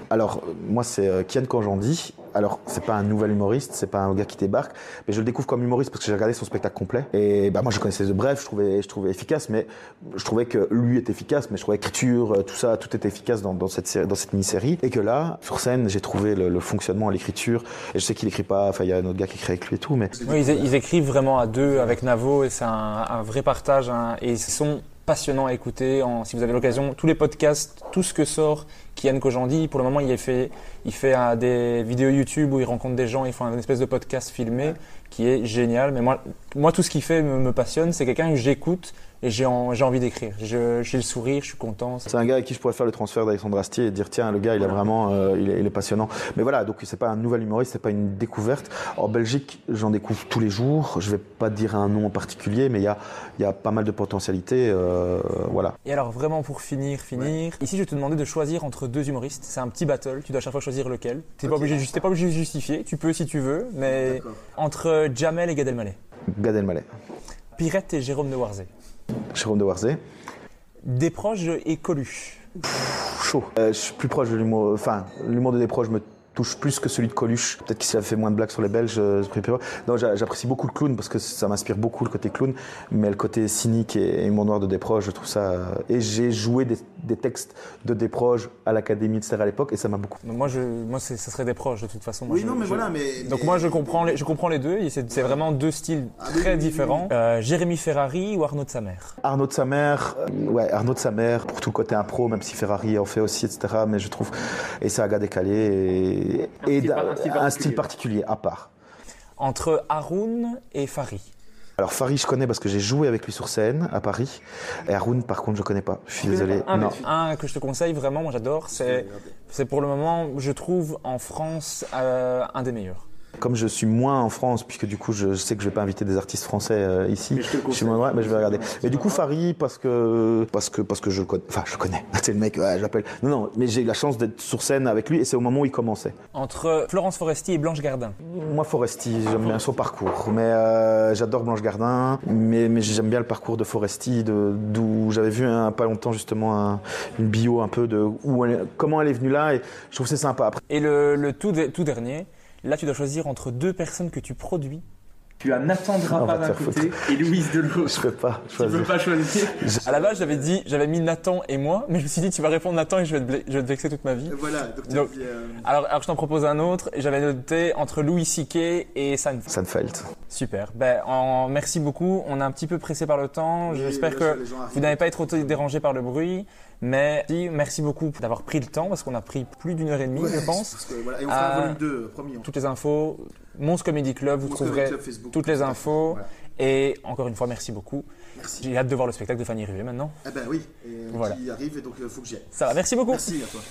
Alors, moi, c'est euh, Kian Kanjandi alors c'est pas un nouvel humoriste, c'est pas un gars qui débarque, mais je le découvre comme humoriste parce que j'ai regardé son spectacle complet. Et bah moi je connaissais The Bref, je trouvais, je trouvais efficace, mais je trouvais que lui était efficace, mais je trouvais l'écriture, euh, tout ça, tout était efficace dans, dans cette série, dans cette mini-série. Et que là, sur scène, j'ai trouvé le, fonctionnement à l'écriture. Et je sais qu'il écrit pas, enfin il y a un autre gars qui écrit avec lui et tout, mais. Oui, ils, écrivent vraiment à deux avec Navo et c'est un, vrai partage. Hein, et ils sont passionnants à écouter. En, si vous avez l'occasion, tous les podcasts, tout ce que sort Kian Kojandi, pour le moment, il fait, il fait euh, des vidéos YouTube où il rencontre des gens, il fait une espèce de podcast filmé qui est génial. Mais moi, moi tout ce qu'il fait me, me passionne. C'est quelqu'un que j'écoute et j'ai envie d'écrire. J'ai le sourire, je suis content. C'est un gars avec qui je pourrais faire le transfert d'Alexandre Astier et dire tiens le gars il est vraiment euh, il, est, passionnant. Mais voilà donc c'est pas un nouvel humoriste, c'est pas une découverte. En Belgique j'en découvre tous les jours. Je vais pas dire un nom en particulier mais il y a y a pas mal de potentialités euh, voilà. Et alors vraiment pour finir finir ici je vais te demander de choisir entre deux humoristes. C'est un petit battle. Tu dois à chaque fois choisir lequel. T'es pas obligé pas obligé de justifier. Tu peux si tu veux mais entre Jamel et Gad Elmaleh. Gad Elmaleh. Pirette et Jérôme Warzé. Jérôme de Warzé. Desproges et Coluche. chaud. Euh, je suis plus proche de l'humour. Enfin, l'humour de Desproges me touche plus que celui de Coluche. Peut-être qu'il s'est fait moins de blagues sur les Belges. Euh, non, j'apprécie beaucoup le clown parce que ça m'inspire beaucoup le côté clown, mais le côté cynique et, humour noir de Desproges, je trouve ça. Et j'ai joué des, textes de Desproges à l'Académie de Serre à l'époque et ça m'a beaucoup. Moi, je, moi, ça serait Desproges de toute façon. oui, non, mais voilà, mais. Donc moi, je comprends les, je comprends les deux. C'est vraiment deux styles ah très différents. Euh, Jérémy Ferrari ou Arnaud de sa mère. Arnaud de sa mère, euh, ouais, Arnaud de sa mère pour tout le côté impro, même si Ferrari en fait aussi, etc. Mais je trouve et c'est un gars décalé et et, un, style, particulier à part. Entre Haroun et Farid alors Farid, je connais parce que j'ai joué avec lui sur scène à Paris. Et Haroun, par contre, je connais pas. Je suis désolé. Un, un, que je te conseille vraiment, moi j'adore, c'est pour le moment, je trouve en France euh, un des meilleurs. Comme je suis moins en France, puisque du coup je sais que je vais pas inviter des artistes français euh, ici, je, suis moins mais je vais regarder. Mais du coup Farid parce que parce que parce que je connais, enfin je connais. C'est le mec, ouais, j'appelle. Non non, mais j'ai eu la chance d'être sur scène avec lui et c'est au moment où il commençait. Entre Florence Foresti et Blanche Gardin. Moi Foresti, j'aime bien son parcours, mais euh, j'adore Blanche Gardin, mais mais j'aime bien le parcours de Foresti, d'où j'avais vu un, pas longtemps justement une bio un peu de où comment elle est venue là et je trouve c'est sympa. Et le, le tout, tout dernier Là, tu dois choisir entre deux personnes que tu produis. Tu as Nathan Drapa d'un côté et Louise de l'autre. Je peux pas choisir. Tu peux pas choisir. À la base, j'avais dit, j'avais mis Nathan et moi, mais je me suis dit, tu vas répondre Nathan et je vais te, je vais te vexer toute ma vie. Voilà. Donc, euh, alors, alors, je t'en propose un autre. Et j'avais noté entre Louis C.K. et Seinfeld. Seinfeld. Super. Ben, en... merci beaucoup. On est un petit peu pressé par le temps. J'espère que vous n'avez pas été trop dérangé par le bruit. Mais merci beaucoup d'avoir pris le temps parce qu'on a pris plus d'une heure et demie, je pense. Et on fera un volume 2, promis. Toutes les infos, Mons Comedy Club, vous trouverez toutes les infos. Et encore une fois, merci beaucoup. Merci. J'ai hâte de voir le spectacle de Fanny Rivet maintenant. Eh ben oui, et voilà. qui arrive et donc il euh, faut que j'y aille. Ça va, merci beaucoup. Merci à toi.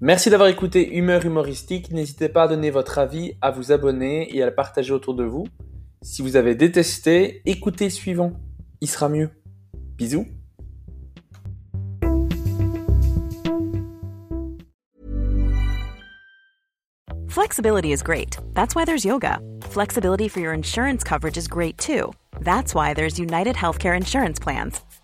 Merci d'avoir écouté Humeur Humoristique. N'hésitez pas à donner votre avis, à vous abonner et à le partager autour de vous. Si vous avez détesté, écoutez le suivant. Il sera mieux. Bisous. Flexibility is great. That's why there's yoga. Flexibility for your insurance coverage is great too. That's why there's United Healthcare Insurance Plans.